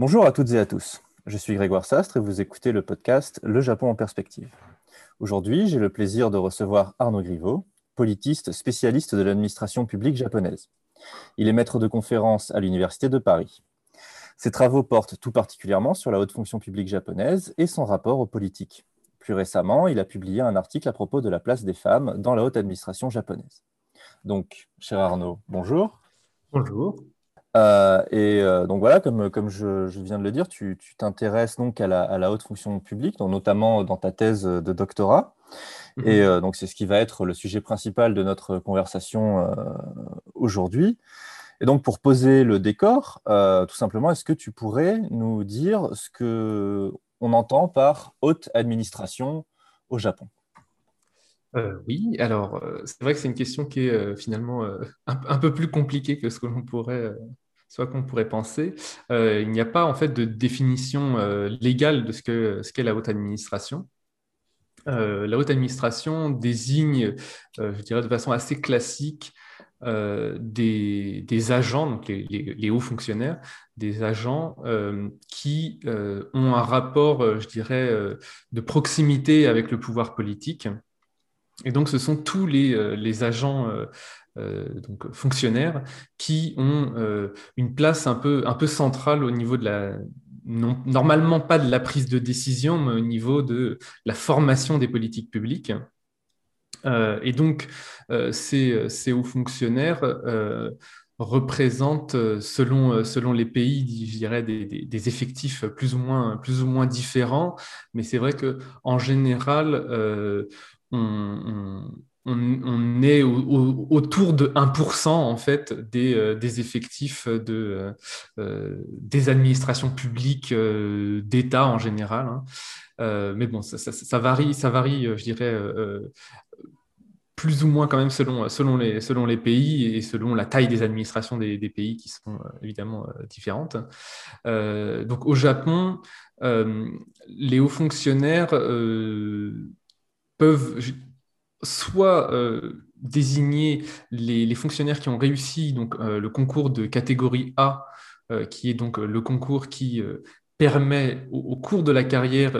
Bonjour à toutes et à tous. Je suis Grégoire Sastre et vous écoutez le podcast Le Japon en perspective. Aujourd'hui, j'ai le plaisir de recevoir Arnaud Griveau, politiste spécialiste de l'administration publique japonaise. Il est maître de conférence à l'Université de Paris. Ses travaux portent tout particulièrement sur la haute fonction publique japonaise et son rapport aux politiques. Plus récemment, il a publié un article à propos de la place des femmes dans la haute administration japonaise. Donc, cher Arnaud, bonjour. Bonjour. Euh, et euh, donc voilà, comme, comme je, viens de le dire, tu t'intéresses donc à la, haute fonction publique, donc notamment dans ta thèse de doctorat. Mhm. Et euh, donc c'est ce qui va être le sujet principal de notre conversation aujourd'hui. Et donc pour poser le décor, tout simplement, est-ce que tu pourrais nous dire ce que on entend par haute administration au Japon? Oui, alors c'est vrai que c'est une question qui est finalement un, peu plus compliquée que ce que l'on pourrait qu'on pourrait penser. Euh, il n'y a pas en fait de définition euh, légale de ce qu'est ce la haute administration. Euh, la haute administration désigne, je dirais de façon assez classique, des, agents, donc les, hauts fonctionnaires, des agents qui ont un rapport, je dirais, de proximité avec le pouvoir politique. Et donc, ce sont tous les, les agents euh, donc fonctionnaires, qui ont euh, une place un peu, un peu centrale au niveau de la, normalement pas de la prise de décision, mais au niveau de la formation des politiques publiques. Euh, et donc, ces, ces, hauts fonctionnaires représentent, selon, selon les pays, je dirais, des, des, effectifs plus ou, moins, plus ou moins différents. Mais c'est vrai qu'en général, on, est autour de 1% en fait des, euh, effectifs de, euh, des administrations publiques euh, d'État en général. Hein. mais bon, ça, varie, ça varie, je dirais, plus ou moins quand même selon, selon, les, selon les pays et selon la taille des administrations des, pays qui sont évidemment différentes. donc au Japon, les hauts fonctionnaires peuvent soit euh, désigner les, fonctionnaires qui ont réussi euh, le concours de catégorie A, euh, qui est donc le concours qui permet au, cours de la carrière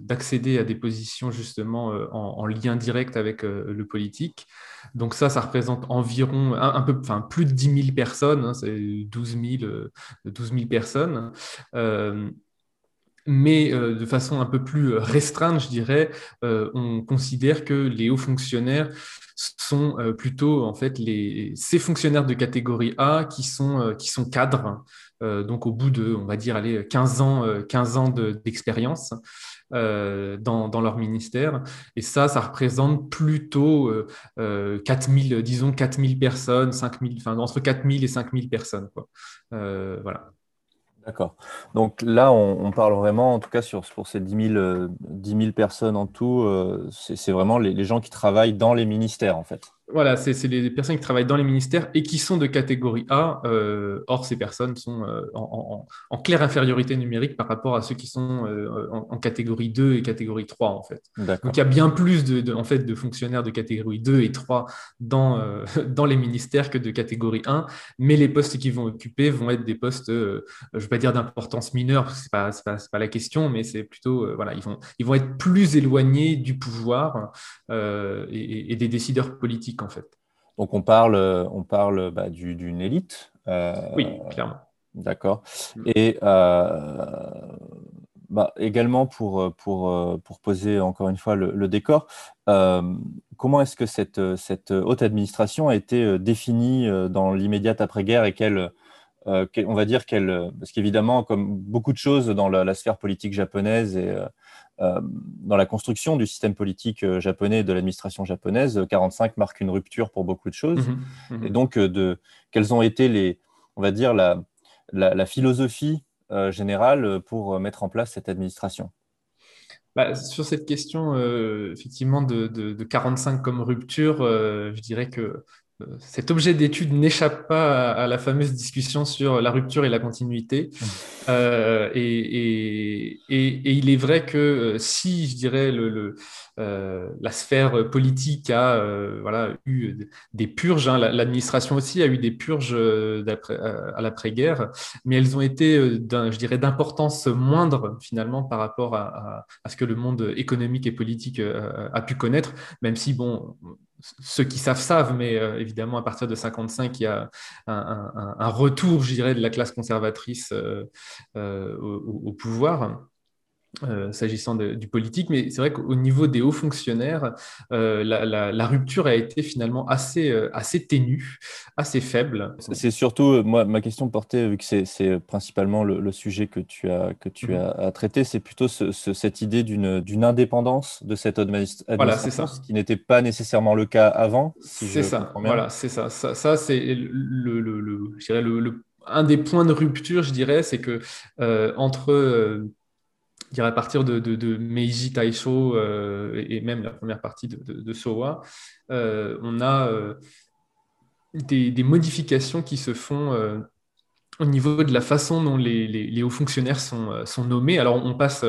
d'accéder à des positions justement en, lien direct avec le politique. Donc ça, ça représente environ un, peu, plus de 10 000 personnes, hein, c'est 12 000, 12 000 personnes mais euh, de façon un peu plus euh, restreinte, je dirais, euh, on considère que les hauts fonctionnaires sont plutôt en fait les, ces fonctionnaires de catégorie A qui sont, qui sont cadres, donc au bout de, on va dire, allez, 15 ans, 15 ans d'expérience. dans, dans, leur ministère. Et ça, ça représente plutôt 4000, disons 4000 personnes, 5000, enfin, entre 4000 et 5000 personnes. Quoi. voilà. D'accord. Donc là, on, parle vraiment, en tout cas sur, pour ces 10 000, euh, personnes en tout, euh, c'est vraiment les, gens qui travaillent dans les ministères, en fait. Voilà, c'est les personnes qui travaillent dans les ministères et qui sont de catégorie A. Euh, or, ces personnes sont euh, en, claire infériorité numérique par rapport à ceux qui sont euh, en, catégorie 2 et catégorie 3, en fait. Donc, il y a bien plus de, en fait, de fonctionnaires de catégorie 2 et 3 dans, dans les ministères que de catégorie 1, mais les postes qu'ils vont occuper vont être des postes, je ne vais pas dire d'importance mineure, parce que ce n'est pas, pas, la question, mais c'est plutôt, voilà, ils vont, ils vont être plus éloignés du pouvoir et des décideurs politiques en fait. Donc on parle, on parle bah, d'une élite. Euh, oui, clairement. D'accord. Mm. Et euh, bah, également pour, pour, pour, poser encore une fois le, décor, euh, comment est-ce que cette, cette, haute administration a été définie dans l'immédiate après-guerre et quelle, on va dire qu'elle, parce qu'évidemment, comme beaucoup de choses dans la, la sphère politique japonaise et euh, dans la construction du système politique euh, japonais et de l'administration japonaise, 45 marque une rupture pour beaucoup de choses. Mhm, mhm. Et donc, euh, de, quelles ont été les, on va dire, la, la, philosophie générale pour mettre en place cette administration? Bah, sur cette question, effectivement, de, de, 45 comme rupture, je dirais que cet objet d'étude n'échappe pas à, la fameuse discussion sur la rupture et la continuité. Mmh. Euh, et, il est vrai que euh, si, je dirais, le, euh, la sphère politique a voilà, eu des purges, hein, l'administration aussi a eu des purges à l'après-guerre, mais elles ont été, je dirais, d'importance moindre finalement par rapport à, à, ce que le monde économique et politique a pu connaître, même si, bon, ceux qui savent savent, mais euh, évidemment, à partir de 55, il y a un, retour, je dirais, de la classe conservatrice euh, euh, au, pouvoir. Euh, s'agissant du politique, mais c'est vrai qu'au niveau des hauts fonctionnaires, euh, la, rupture a été finalement assez, euh, assez ténue, assez faible. C'est surtout, moi, ma question portait, vu que c'est principalement le, sujet que tu as, que tu mhm. as, traité, c'est plutôt cette idée d'une indépendance de cette administration, voilà, ça. ce qui n'était pas nécessairement le cas avant. c'est ça, voilà, c'est ça. Ça, c'est le, le, le, un des points de rupture, je dirais, c'est que entre dirais à partir de, de, Meiji Taisho euh, et même la première partie de, de Sowa, euh, on a euh, des, modifications qui se font au niveau de la façon dont les, les, hauts fonctionnaires sont, sont, nommés. Alors on passe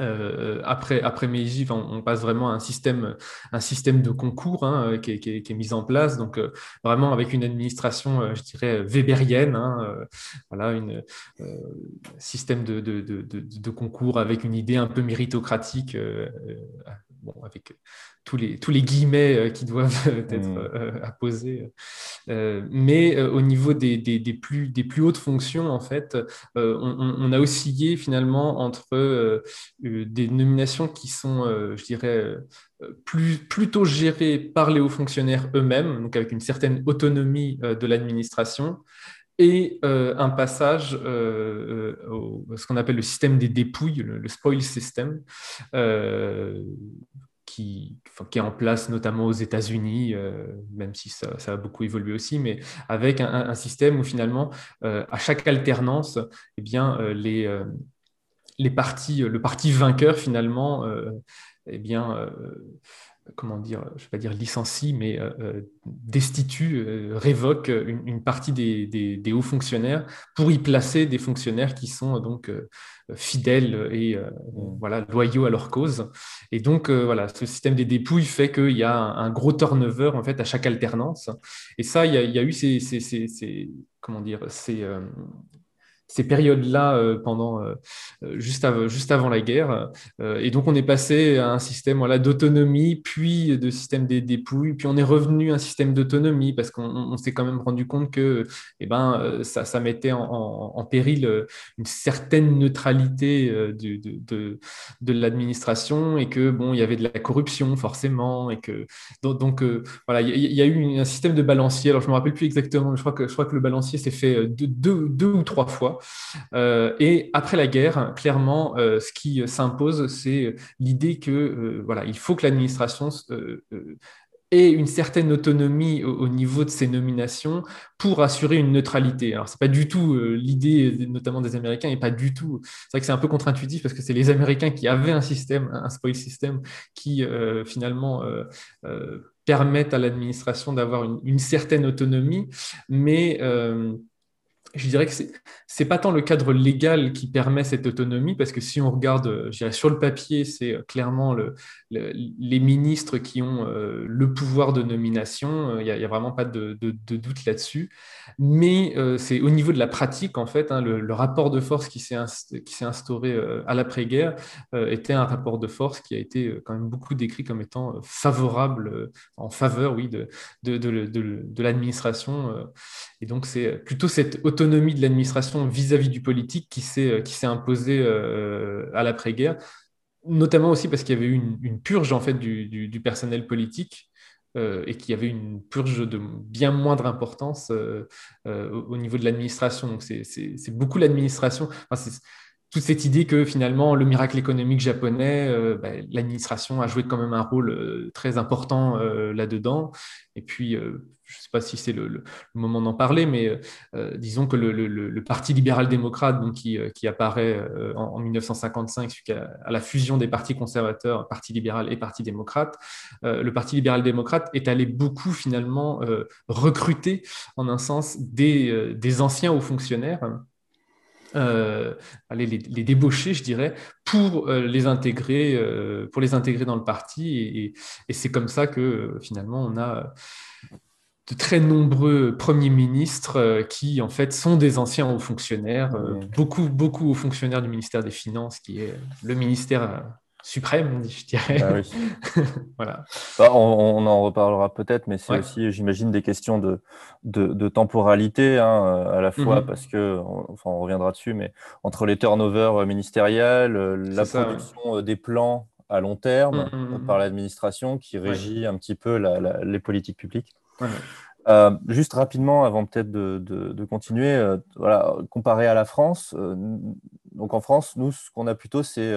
euh, après, après Meiji, on, passe vraiment à un système, un système de concours hein, euh, qui, est, mis en place, donc euh, vraiment avec une administration, je dirais, weberienne, hein, voilà, un système de, de, de, de, concours avec une idée un peu méritocratique, bon, avec tous les, tous les guillemets euh, qui doivent être mm. euh, apposés. Euh, mais au niveau des, des, des, plus, des plus hautes fonctions, en fait, on, a oscillé finalement entre des nominations qui sont, je dirais, plus, plutôt gérées par les hauts fonctionnaires eux-mêmes, donc avec une certaine autonomie de l'administration, et un passage au ce qu'on appelle le système des dépouilles, le, le spoil system, qui, qui, est en place notamment aux États-Unis, euh, même si ça, a beaucoup évolué aussi, mais avec un, système où finalement, euh, à chaque alternance, eh bien, euh, les, les partis, le parti vainqueur finalement, eh bien, comment dire, je ne vais pas dire licencie, mais destitue, révoque une, partie des, hauts fonctionnaires pour y placer des fonctionnaires qui sont donc fidèles et euh, voilà, loyaux à leur cause. Et donc, euh, voilà, ce système des dépouilles fait qu'il y a un, gros turnover en fait, à chaque alternance. Et ça, il y a, eu ces, comment dire, ces, euh, ces périodes-là euh, pendant euh, euh, juste, juste, avant la guerre. et donc on est passé à un système voilà, d'autonomie, puis de système des dépouilles, puis on est revenu à un système d'autonomie parce qu'on s'est quand même rendu compte que eh ben, ça, ça mettait en, en, péril une certaine neutralité de, de, de, l'administration et que bon, il y avait de la corruption forcément et que donc, donc voilà, il y, a eu un système de balancier. Alors je me rappelle plus exactement, je crois que je crois que le balancier s'est fait deux, deux ou trois fois. Euh, et après la guerre, clairement, euh, ce qui s'impose, c'est l'idée que euh, voilà, il faut que l'administration ait une certaine autonomie au, niveau de ses nominations pour assurer une neutralité. Alors, c'est pas du tout l'idée, notamment des Américains, et pas du tout. C'est vrai que c'est un peu contre-intuitif parce que c'est les Américains qui avaient un système, un spoil system, qui finalement permettent à l'administration d'avoir une, une, certaine autonomie, mais je dirais que c'est n'est pas tant le cadre légal qui permet cette autonomie, parce que si on regarde, euh, sur le papier, c'est euh, clairement le, les ministres qui ont euh, le pouvoir de nomination. Il n'y a, vraiment pas de, doute là-dessus. Mais c'est au niveau de la pratique, en fait, hein, le, rapport de force qui s'est instauré à l'après-guerre était un rapport de force qui a été quand même beaucoup décrit comme étant favorable, en faveur, oui, de, l'administration. Et donc, c'est plutôt cette autonomie de l'administration vis-à-vis du politique qui s'est imposée à l'après-guerre notamment aussi parce qu'il y avait eu une, purge en fait du, personnel politique euh, et qu'il y avait une purge de bien moindre importance euh, euh, au, niveau de l'administration. Donc c'est beaucoup l'administration. toute cette idée que finalement le miracle économique japonais, bah, l'administration a joué quand même un rôle très important là-dedans. Et puis je ne sais pas si c'est le, moment d'en parler, mais disons que le, Parti libéral-démocrate, donc qui, apparaît en, 1955 suite à, la fusion des partis conservateurs, Parti libéral et Parti démocrate, le Parti libéral-démocrate est allé beaucoup finalement recruter, en un sens, des, anciens hauts fonctionnaires euh, les, débaucher, je dirais, pour euh, les intégrer, euh, pour les intégrer dans le parti. Et, c'est comme ça que finalement on a de très nombreux premiers ministres qui en fait sont des anciens hauts fonctionnaires, beaucoup beaucoup hauts fonctionnaires du ministère des Finances, qui est le ministère suprême, je dirais. Ah voilà. Bah, on, en reparlera peut-être, mais c'est aussi, j'imagine, des questions de, de, temporalité, hein, euh, à la fois mhm. parce que, enfin, on reviendra dessus, mais entre les turnovers ministériels, euh, la production euh, des plans à long terme mhm, mhm, par l'administration qui régit un petit peu les politiques publiques. Juste rapidement, avant peut-être de, de, continuer, voilà, comparé à la France, donc en France, nous, ce qu'on a plutôt, c'est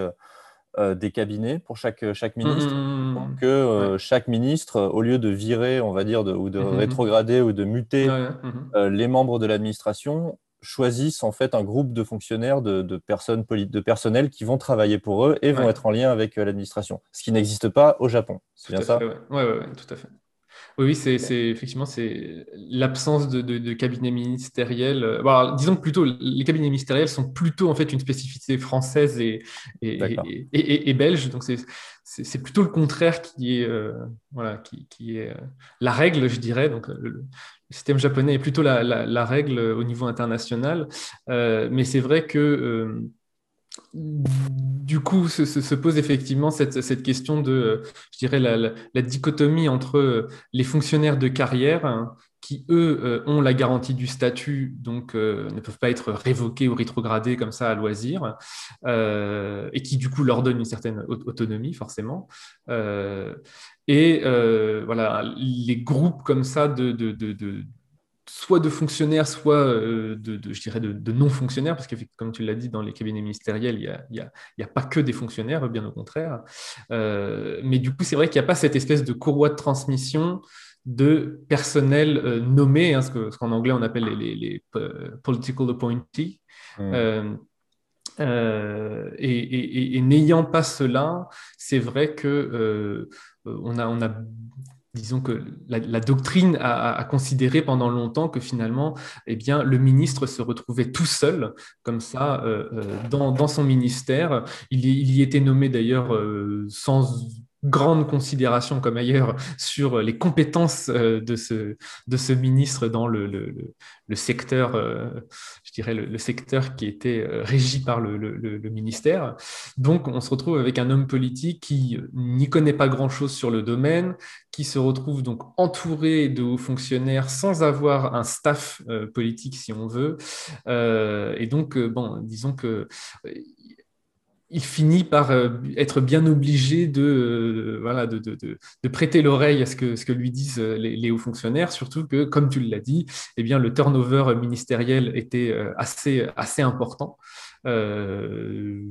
euh, des cabinets pour chaque, chaque ministre. Mmh, que euh, chaque ministre, au lieu de virer, on va dire, ou de rétrograder ou de muter euh, les membres de l'administration, choisissent en fait un groupe de fonctionnaires, de, de personnes de personnel qui vont travailler pour eux et vont être en lien avec l'administration. Ce qui n'existe pas au Japon. C'est bien ça? Oui, tout à fait. Oui, c'est effectivement c'est l'absence de, de, cabinet ministériel. Euh, disons que plutôt les cabinets ministériels sont plutôt en fait une spécificité française et, et, belge. Donc c'est plutôt le contraire qui est euh, voilà qui, qui est euh, la règle, je dirais. Donc le, système japonais est plutôt la, la, règle au niveau international. mais c'est vrai que du coup, se, pose effectivement cette, question de, je dirais, la, dichotomie entre euh, les fonctionnaires de carrière hein, qui, eux, euh, ont la garantie du statut, donc euh, ne peuvent pas être révoqués ou rétrogradés comme ça à loisir, et qui, du coup, leur donnent une certaine autonomie, forcément. et voilà, les groupes comme ça de soit de fonctionnaires, soit euh, de, je dirais de, non-fonctionnaires, parce que comme tu l'as dit, dans les cabinets ministériels, il n'y a, a, pas que des fonctionnaires, bien au contraire. Euh, mais du coup, c'est vrai qu'il n'y a pas cette espèce de courroie de transmission de personnel euh, nommé, hein, ce qu'en anglais on appelle les, les, political appointees. Mmh. et, n'ayant pas cela, c'est vrai que on, a, on a disons que la, doctrine a, considéré pendant longtemps que finalement, eh bien, le ministre se retrouvait tout seul, comme ça, euh, euh, dans, son ministère. Il, y était nommé d'ailleurs euh, sans grande considération comme ailleurs sur les compétences de ce, de ce ministre dans le, le, le secteur, je dirais le, secteur qui était régi par le, ministère. Donc on se retrouve avec un homme politique qui n'y connaît pas grand-chose sur le domaine, qui se retrouve donc entouré de hauts fonctionnaires sans avoir un staff euh, politique, si on veut. Euh, et donc, euh, bon, disons que il finit par être bien obligé de, voilà, de, de, prêter l'oreille à ce que, ce que lui disent les, hauts fonctionnaires, surtout que, comme tu l'as dit, eh bien, le turnover ministériel était assez, assez important.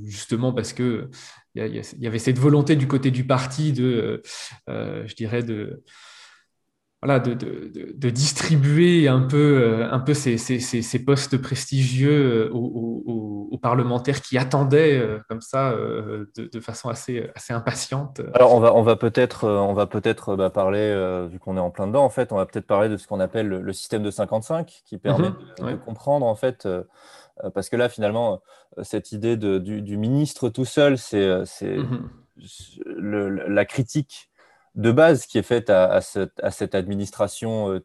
justement parce que il y, avait cette volonté du côté du parti de, euh, je dirais, de, voilà, de, de, de, distribuer un peu, euh, un peu ces, ces, ces postes prestigieux euh, aux, aux, parlementaires qui attendaient comme ça de, façon assez, assez impatiente. Alors on va, on va peut-être on va peut-être bah, parler, vu qu'on est en plein dedans, en fait, on va peut-être parler de ce qu'on appelle le, système de 55, qui permet mhm. de, comprendre en fait euh, parce que là, finalement, euh, cette idée du, ministre tout seul, c'est euh, mhm. la critique de base qui est faite à, cette, administration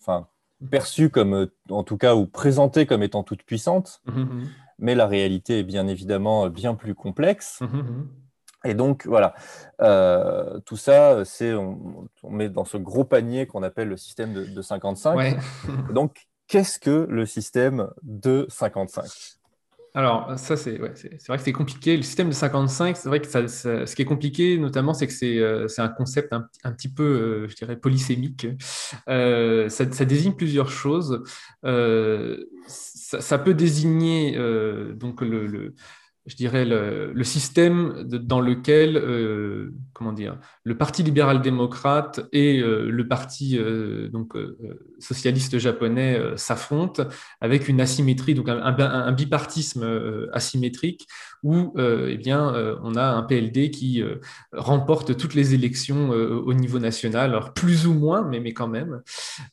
enfin, perçue comme, en tout cas, ou présentée comme étant toute puissante. Mhm, mhm. Mais la réalité est bien évidemment bien plus complexe. Et donc, voilà, tout ça, c'est on, met dans ce gros panier qu'on appelle le système de, 55. donc, Qu'est-ce que le système de 55 alors, ça, c'est vrai que c'est compliqué. Le système de 55, c'est vrai que ce qui est compliqué, notamment, c'est que c'est euh, un concept un, petit peu, euh, je dirais, polysémique. Euh, ça, désigne plusieurs choses. Ça, peut désigner donc le, je dirais, le, système dans lequel, euh, comment dire, le Parti libéral-démocrate et euh, le Parti euh, donc, socialiste japonais s'affrontent avec une asymétrie, donc un, bipartisme asymétrique où eh bien, on a un PLD qui remporte toutes les élections au niveau national, alors plus ou moins, mais, mais quand même,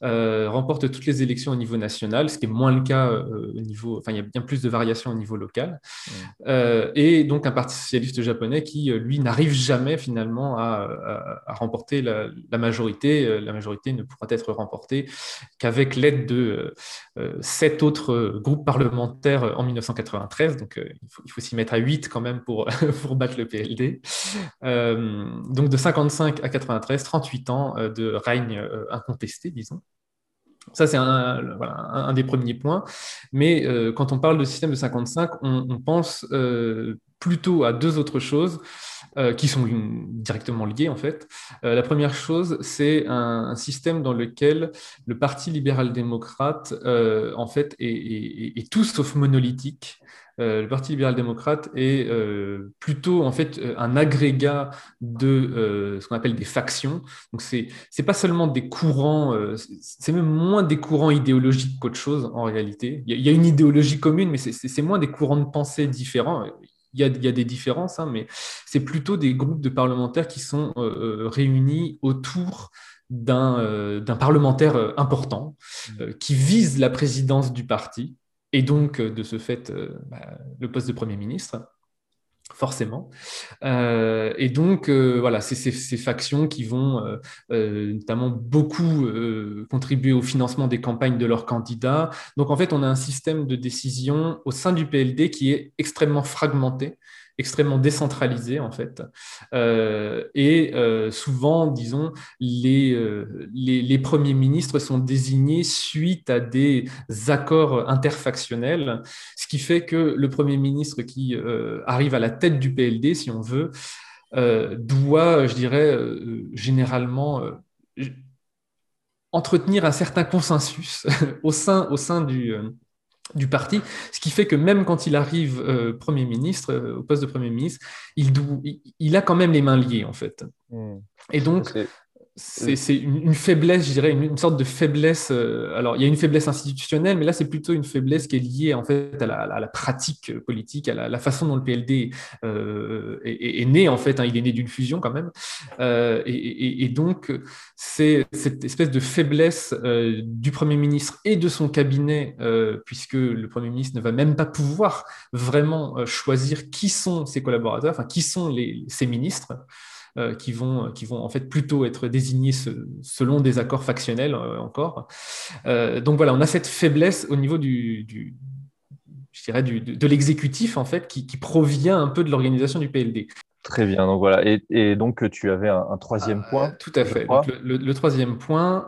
remporte toutes les élections au niveau national, ce qui est moins le cas au niveau, enfin, il y a bien plus de variations au niveau local. Euh, et donc un parti socialiste japonais qui, euh, lui, n'arrive jamais finalement à, remporter la, majorité. Euh, la majorité ne pourra être remportée qu'avec l'aide de sept autres groupes parlementaires en 1993. Donc il faut, s'y mettre à 8 quand même pour, pour battre le PLD. donc de 55 à 93, 38 ans de règne incontesté, disons. Ça, c'est un, des premiers points. Mais euh, quand on parle de système de 55, on, pense euh, plutôt à deux autres choses euh, qui sont directement liées, en fait. la première chose, c'est un, système dans lequel le Parti libéral-démocrate, en fait, est, tout sauf monolithique. Euh, le Parti libéral-démocrate est euh, plutôt en fait euh, un agrégat de ce qu'on appelle des factions. Donc c'est c'est pas seulement des courants, c'est même moins des courants idéologiques qu'autre chose en réalité. Il y, a, une idéologie commune, mais c'est moins des courants de pensée différents. Il y, a, il y a, des différences, hein, mais c'est plutôt des groupes de parlementaires qui sont réunis autour d'un parlementaire important qui vise la présidence du parti et donc euh, de ce fait euh, bah, le poste de Premier ministre forcément. Euh, et donc, voilà, c'est ces, factions qui vont notamment beaucoup contribuer au financement des campagnes de leurs candidats. Donc, en fait, on a un système de décision au sein du PLD qui est extrêmement fragmenté extrêmement décentralisé en fait. Euh, et euh, souvent, disons, les, euh, les, les, premiers ministres sont désignés suite à des accords interfactionnels, ce qui fait que le premier ministre qui arrive à la tête du PLD, si on veut, doit, je dirais, généralement entretenir un certain consensus au sein, au sein du du parti, ce qui fait que même quand il arrive euh, Premier ministre, euh, au poste de Premier ministre, il, il, a quand même les mains liées, en fait. Hmm. Et donc, c'est une, faiblesse, je dirais, une, sorte de faiblesse. Euh, alors, il y a une faiblesse institutionnelle, mais là, c'est plutôt une faiblesse qui est liée en fait à la, pratique politique, à la, façon dont le PLD euh, est, né. En fait, hein, il est né d'une fusion quand même, euh, et, donc c'est cette espèce de faiblesse du premier ministre et de son cabinet, puisque le premier ministre ne va même pas pouvoir vraiment choisir qui sont ses collaborateurs, enfin qui sont ses ministres. Euh, qui, vont, qui vont en fait plutôt être désignés selon des accords factionnels euh, encore. Euh, donc voilà, on a cette faiblesse au niveau du, je dirais du, de, l'exécutif en fait qui, provient un peu de l'organisation du PLD. Très bien, donc voilà. Et, donc tu avais un, troisième point. tout à fait. le, troisième point,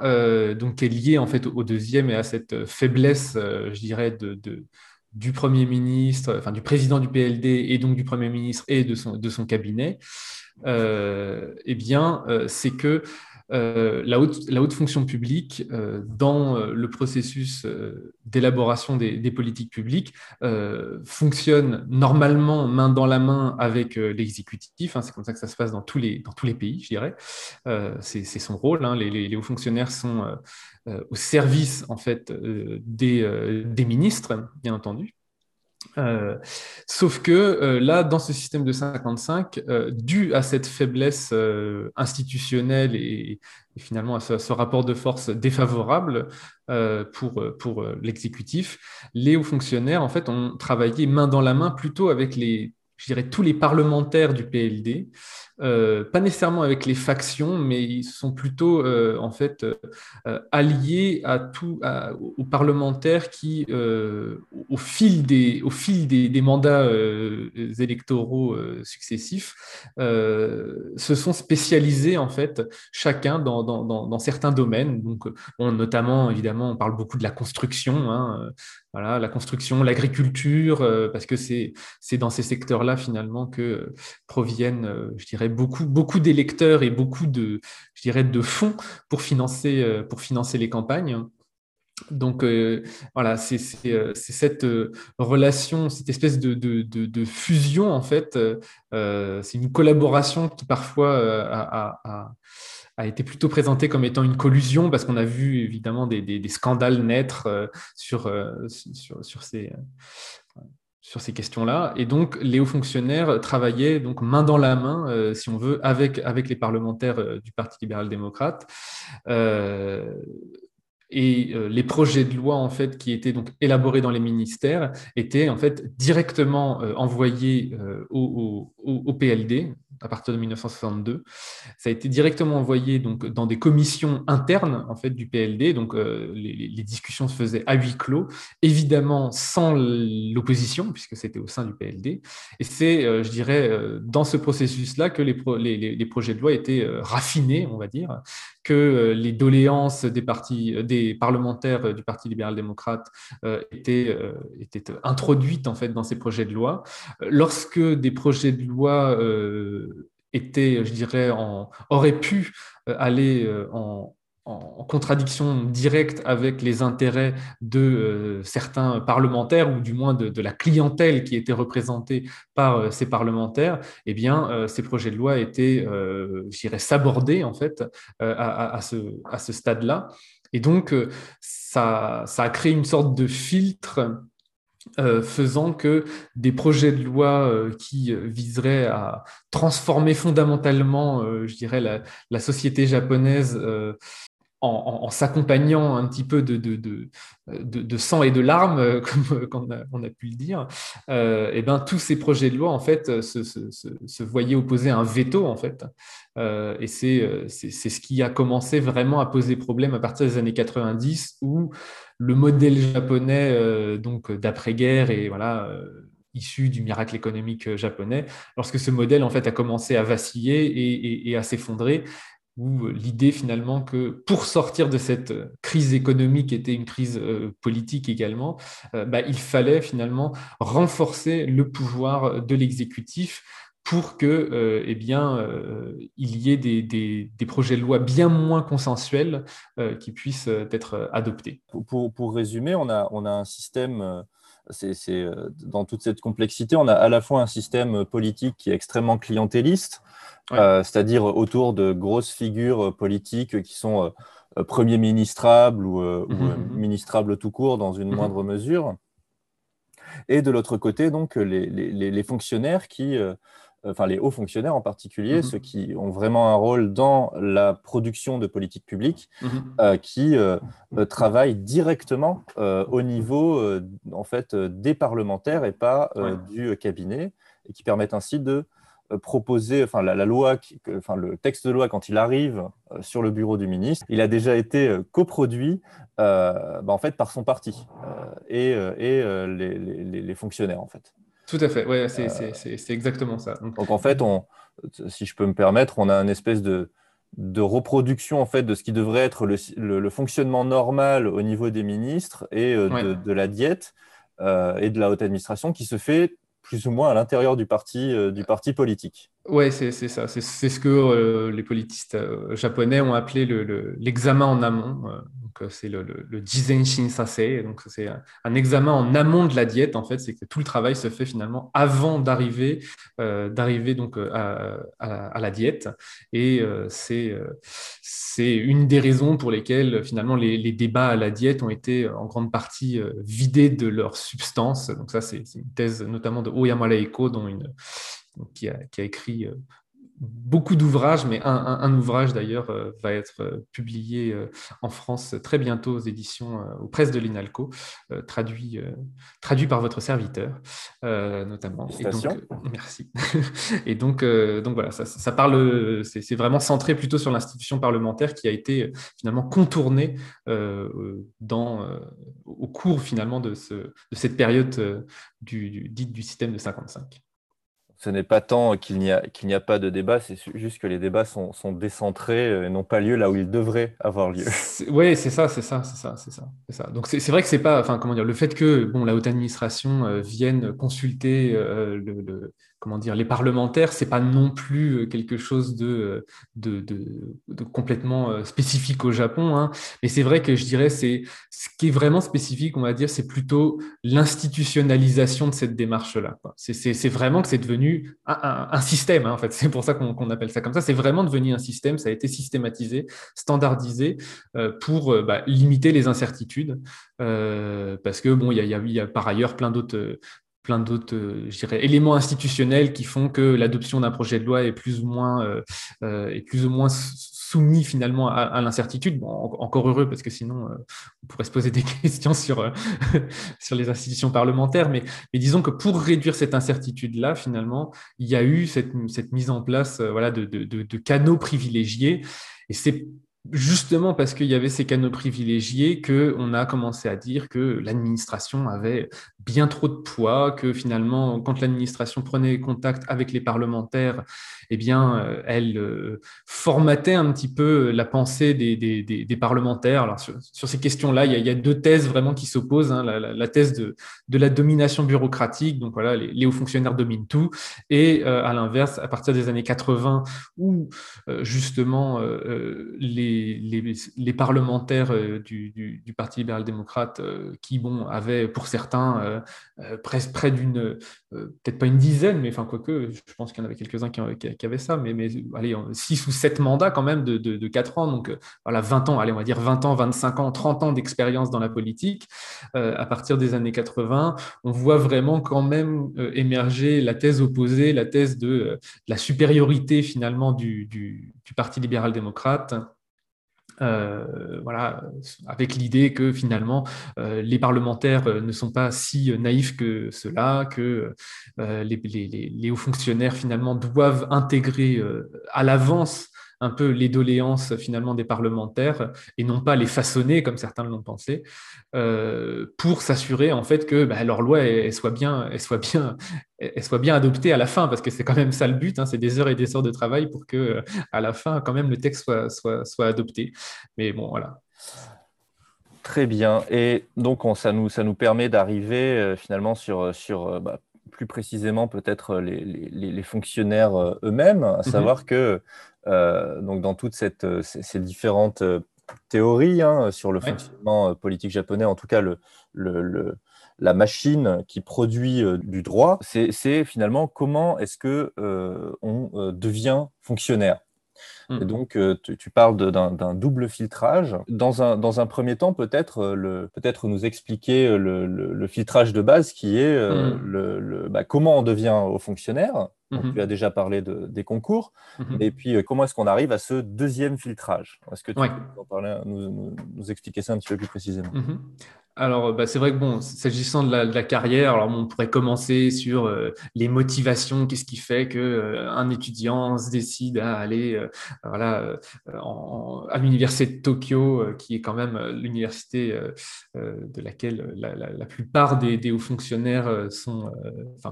donc est lié en fait au deuxième et à cette faiblesse, je dirais, de, de du Premier ministre, enfin du président du PLD et donc du Premier ministre et de son, de son cabinet, euh, eh bien, euh, c'est que euh, la, haute, fonction publique, dans le processus d'élaboration des, politiques publiques, fonctionne normalement main dans la main avec l'exécutif. Hein, c'est comme ça que ça se passe dans tous les, pays, je dirais. c'est son rôle. Hein. les, hauts fonctionnaires sont au service en fait des ministres, bien entendu. Euh, sauf que euh, là, dans ce système de 55, euh, dû à cette faiblesse institutionnelle et, finalement à ce, rapport de force défavorable pour, pour l'exécutif, les hauts fonctionnaires en fait ont travaillé main dans la main plutôt avec les, je dirais, tous les parlementaires du PLD euh, pas nécessairement avec les factions, mais ils sont plutôt euh, en fait euh, alliés aux parlementaires qui, au fil des, au fil des, mandats électoraux successifs, se sont spécialisés en fait chacun dans, certains domaines. Donc, notamment évidemment, on parle beaucoup de la construction. Hein, voilà, la construction, l'agriculture, parce que c'est dans ces secteurs-là finalement que proviennent, je dirais, beaucoup, beaucoup d'électeurs et beaucoup de, je dirais, de fonds pour financer, euh, pour financer les campagnes. donc voilà, c'est cette relation, cette espèce de, fusion en fait. c'est une collaboration qui parfois a, a été plutôt présenté comme étant une collusion parce qu'on a vu évidemment des, scandales naître euh, sur, euh, sur, sur, ces, euh, sur ces questions-là. Et donc, les hauts fonctionnaires travaillaient donc main dans la main, si on veut, avec, les parlementaires du Parti libéral-démocrate. et les projets de loi en fait qui étaient donc élaborés dans les ministères étaient en fait directement envoyés au, PLD, à partir de 1962. Ça a été directement envoyé donc, dans des commissions internes en fait, du PLD. Donc, euh, les, discussions se faisaient à huis clos, évidemment sans l'opposition, puisque c'était au sein du PLD. Et c'est, euh, je dirais, euh, dans ce processus-là que les, les, projets de loi étaient raffinés, on va dire, que les doléances des, des parlementaires du Parti libéral-démocrate étaient, étaient introduites en fait, dans ces projets de loi. Lorsque des projets de loi était, je dirais, en, aurait pu euh, aller euh, en, contradiction directe avec les intérêts de euh, certains parlementaires ou du moins de, la clientèle qui était représentée par ces parlementaires, eh bien, ces projets de loi étaient, je dirais, sabordés en fait à, ce, à ce stade-là. Et donc, ça, ça, a créé une sorte de filtre euh, faisant que des projets de loi euh, qui euh, viseraient à transformer fondamentalement, je dirais, la, société japonaise en, s'accompagnant un petit peu de, sang et de larmes, comme, on, a, pu le dire, et eh ben, tous ces projets de loi en fait, se, se, voyaient opposer un veto. En fait. et c'est ce qui a commencé vraiment à poser problème à partir des années 90, où le modèle japonais euh, donc d'après-guerre et voilà euh, issu du miracle économique euh, japonais, lorsque ce modèle en fait a commencé à vaciller et, à s'effondrer, où l'idée finalement que pour sortir de cette crise économique qui était une crise politique également, bah, il fallait finalement renforcer le pouvoir de l'exécutif pour que, euh, eh bien, euh, il y ait des, projets de loi bien moins consensuels euh, qui puissent être adoptés. Pour, résumer, on a, on a un système, c'est, dans toute cette complexité, on a à la fois un système politique qui est extrêmement clientéliste, c'est-à-dire autour de grosses figures politiques qui sont premiers ministrables ou, mmh mmh ministrables tout court dans une mmh moindre mesure. Et de l'autre côté, donc, les, les fonctionnaires qui enfin les hauts fonctionnaires en particulier, mhm. ceux qui ont vraiment un rôle dans la production de politiques publiques, mhm. euh, qui euh, euh, travaillent directement au niveau en fait des parlementaires et pas du cabinet, et qui permettent ainsi de proposer, enfin la, loi, enfin le texte de loi quand il arrive sur le bureau du ministre, il a déjà été coproduit bah, en fait par son parti et, et les, les, fonctionnaires en fait. Tout à fait, ouais, c'est exactement ça. Donc, en fait, on, si je peux me permettre, on a une espèce de, de reproduction en fait de ce qui devrait être le, le, fonctionnement normal au niveau des ministres et euh, de, de, la diète euh, et de la haute administration qui se fait plus ou moins à l'intérieur du parti, euh, du parti politique. Oui, c'est ça. C'est ce que les politistes japonais ont appelé l'examen en amont. Euh, c'est le, le, Jizen Shinsase. C'est un, examen en amont de la diète. En fait, c'est que tout le travail se fait finalement avant d'arriver, euh, d'arriver euh, à, la diète. Et c'est c'est une des raisons pour lesquelles finalement les, débats à la diète ont été en grande partie vidés de leur substance. Donc, ça, c'est une thèse notamment de Oyama dont une qui a, qui a, écrit beaucoup d'ouvrages, mais un, ouvrage d'ailleurs euh, va être euh, publié euh, en France très bientôt aux éditions, aux presses de l'INALCO, traduit, traduit par votre serviteur notamment. Et donc, merci. Et donc, donc voilà, ça, parle, c'est vraiment centré plutôt sur l'institution parlementaire qui a été finalement contournée dans, au cours finalement de, ce, de cette période du, du, dite du système de 55. Ce n'est pas tant qu'il n'y a, a pas de débat, c'est juste que les débats sont, sont décentrés et n'ont pas lieu là où ils devraient avoir lieu. Oui, c'est ça, c'est ça, c'est ça, c'est ça. Donc c'est vrai que c'est pas, enfin comment dire, le fait que bon la haute administration vienne consulter le comment dire, les parlementaires, c'est pas non plus euh, quelque chose de, de, de, complètement euh, spécifique au Japon. Hein. Mais c'est vrai que je dirais, c'est ce qui est vraiment spécifique, on va dire, c'est plutôt l'institutionnalisation de cette démarche-là. C'est vraiment que c'est devenu un, un, système, hein, en fait. C'est pour ça qu'on appelle ça comme ça. C'est vraiment devenu un système. Ça a été systématisé, standardisé euh, pour bah, limiter les incertitudes. parce que bon, il y, y, a par ailleurs plein d'autres plein d'autres euh, éléments institutionnels qui font que l'adoption d'un projet de loi est plus ou moins, euh, euh, est plus ou moins soumis finalement à, l'incertitude. Bon, encore heureux parce que sinon on pourrait se poser des questions sur, sur les institutions parlementaires. Mais, mais, disons que pour réduire cette incertitude-là, finalement, il y a eu cette, cette mise en place voilà, de, de, de, de canaux privilégiés. Et c'est justement parce qu'il y avait ces canaux privilégiés qu'on a commencé à dire que l'administration avait bien trop de poids, que finalement, quand l'administration prenait contact avec les parlementaires, eh bien, euh, elle euh, formatait un petit peu la pensée des, parlementaires. Alors, sur, ces questions-là, il, y a deux thèses vraiment qui s'opposent. Hein. La, thèse de, la domination bureaucratique, donc voilà, les, hauts fonctionnaires dominent tout, et euh, à l'inverse, à partir des années 80, où justement les parlementaires euh, du, Parti libéral-démocrate euh, qui, bon, avaient pour certains euh, près d'une, peut-être pas une dizaine, mais enfin, quoique, je pense qu'il y en avait quelques-uns qui, avaient ça, mais, mais allez, 6 ou 7 mandats quand même de, de, 4 ans, donc voilà, 20 ans, allez, on va dire 20 ans, 25 ans, 30 ans d'expérience dans la politique. à partir des années 80, on voit vraiment quand même émerger la thèse opposée, la thèse de, la supériorité finalement du, du Parti libéral-démocrate euh, voilà, avec l'idée que finalement euh, les parlementaires euh, ne sont pas si naïfs que cela, que les, hauts fonctionnaires finalement doivent intégrer à l'avance un peu les doléances finalement des parlementaires et non pas les façonner comme certains l'ont pensé euh, pour s'assurer en fait que bah, leur loi elle, soit bien, elle soit bien, elle soit bien adoptée à la fin parce que c'est quand même ça le but, hein, c'est des heures et des heures de travail pour que à la fin quand même le texte soit, soit, soit adopté. Mais bon voilà. Très bien. Et donc, on, ça, nous, ça nous permet d'arriver euh, finalement sur, sur euh, bah, plus précisément peut-être les, les, les, fonctionnaires eux-mêmes, à mm-hmm. savoir que euh, donc dans toutes cette, euh, ces, différentes euh, théories hein, sur le fonctionnement politique japonais, en tout cas le, le, la machine qui produit du droit, c'est finalement comment est-ce que on devient fonctionnaire. Et mmh. donc, tu, parles d'un double filtrage. Dans un, dans un premier temps, peut-être peut nous expliquer le, le, filtrage de base qui est mmh. le, bah, comment on devient au fonctionnaire Mmh tu as déjà parlé de, des concours. Mmh Et puis, euh, comment est-ce qu'on arrive à ce deuxième filtrage? Est-ce que tu peux nous, nous, expliquer ça un petit peu plus précisément? Mmh alors, bah, c'est vrai que bon, s'agissant de, la, carrière, alors on pourrait commencer sur euh, les motivations, qu'est-ce qui fait que euh, un étudiant se décide à aller, euh, voilà, à l'université de Tokyo, qui est quand même l'université de laquelle la, plupart des, hauts fonctionnaires sont,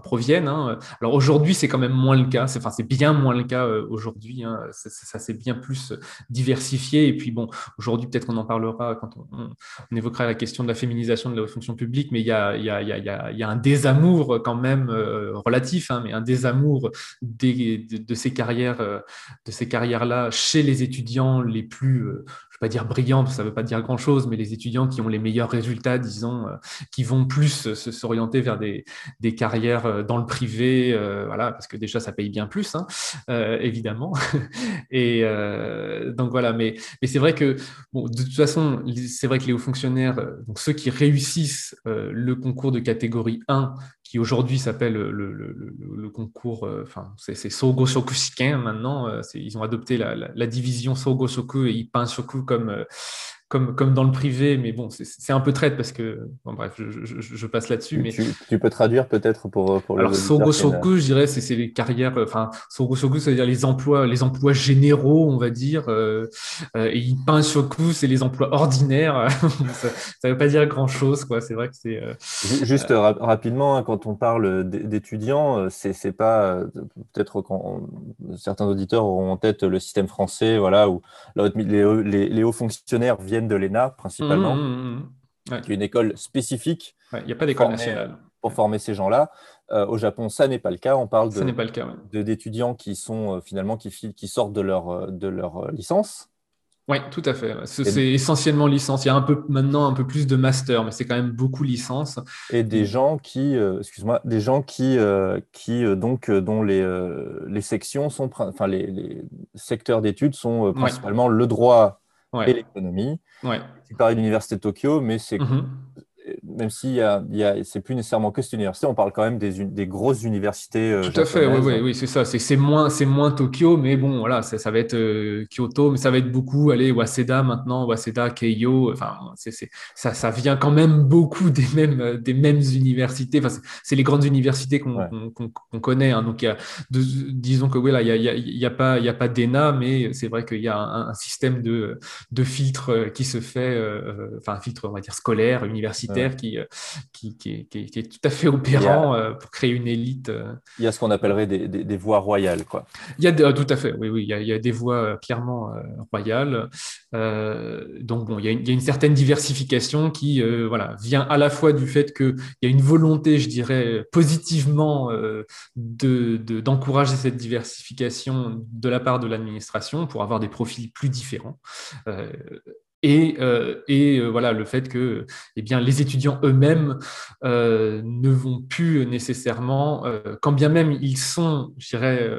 proviennent. Hein. Alors aujourd'hui, c'est quand même moins le cas. C'est, bien moins le cas aujourd'hui. Hein. Ça, s'est bien plus diversifié. Et puis bon, aujourd'hui, peut-être qu'on en parlera quand on, évoquera la question de la féminisation de la fonction publique, mais il y a, un désamour quand même euh, relatif, hein, mais un désamour de, ces carrières, euh, de ces carrières-là chez les étudiants les plus, euh, pas dire brillantes, ça veut pas dire grand-chose, mais les étudiants qui ont les meilleurs résultats, disons, euh, qui vont plus s'orienter vers des, des, carrières euh, dans le privé, euh, voilà, parce que déjà ça paye bien plus, hein, évidemment. Et donc voilà, mais, mais c'est vrai que, bon, de toute façon, c'est vrai que les hauts fonctionnaires, donc ceux qui réussissent le concours de catégorie 1, qui aujourd'hui s'appelle le, le, le, concours, enfin, c'est Sogo Shokushiken maintenant, ils ont adopté la, la, la division Sogo Shoku et Ippan Shoku comme, euh, comme, comme dans le privé, mais bon, c'est un peu traite parce que, bon, bref, je, je, je passe là-dessus. Mais... Tu, peux traduire peut-être pour, pour Alors, Sogo Soku, je dirais, c'est les carrières, enfin, Sogo Soku, c'est-à-dire les emplois, les emplois généraux, on va dire, euh, euh, et Ipin Shoku, c'est les emplois ordinaires. ça ne veut pas dire grand-chose, quoi. C'est vrai que c'est. Euh, juste rapidement, hein, quand on parle d'étudiants, c'est pas peut-être quand certains auditeurs auront en tête le système français, voilà, où les, les, hauts fonctionnaires viennent de l'ENA principalement, mmh, mmh, mmh. qui est une école spécifique. Il n'y a pas d'école nationale. Pour former ces gens-là. Euh, au Japon, ça n'est pas le cas. On parle d'étudiants qui sont euh, finalement qui, qui, sortent de leur, euh, de leur licence oui, tout à fait. C'est essentiellement licence. Il y a un peu maintenant un peu plus de master, mais c'est quand même beaucoup licence. Et des gens qui, euh, excuse-moi, des gens qui, euh, qui euh, donc dont les, les sections sont, enfin les, secteurs d'études sont principalement le droit et l'économie. Ouais. Tu parlais de l'université de Tokyo, mais c'est mm-hmm même si y a, c'est plus nécessairement que cette université, on parle quand même des, des grosses universités. Euh, Tout à fait, oui, oui, oui c'est ça. C'est moins, moins Tokyo, mais bon, voilà, ça, ça va être euh, Kyoto, mais ça va être beaucoup, allez, Waseda maintenant, Waseda, Keio, enfin, ça, ça vient quand même beaucoup des mêmes, des mêmes universités. Enfin, c'est les grandes universités qu'on connaît. Hein. donc, y a disons que oui, là, il n'y a, y a, pas, y a pas d'ENA, mais c'est vrai qu'il y a un, système de, de filtre euh, qui se fait, enfin, un filtre, on va dire, scolaire, universitaire euh, qui, qui, est, tout à fait opérant euh, pour créer une élite. Euh. Il y a ce qu'on appellerait des, voies royales. Quoi. Il y a tout à fait, oui, oui, il y a, des voies clairement royales. donc, bon, il y, a une, certaine diversification qui voilà, vient à la fois du fait qu'il y a une volonté, je dirais, positivement d'encourager de, cette diversification de la part de l'administration pour avoir des profils plus différents. Et, euh, euh, voilà le fait que eh bien, les étudiants eux-mêmes euh, ne vont plus nécessairement, quand bien même ils sont, je dirais,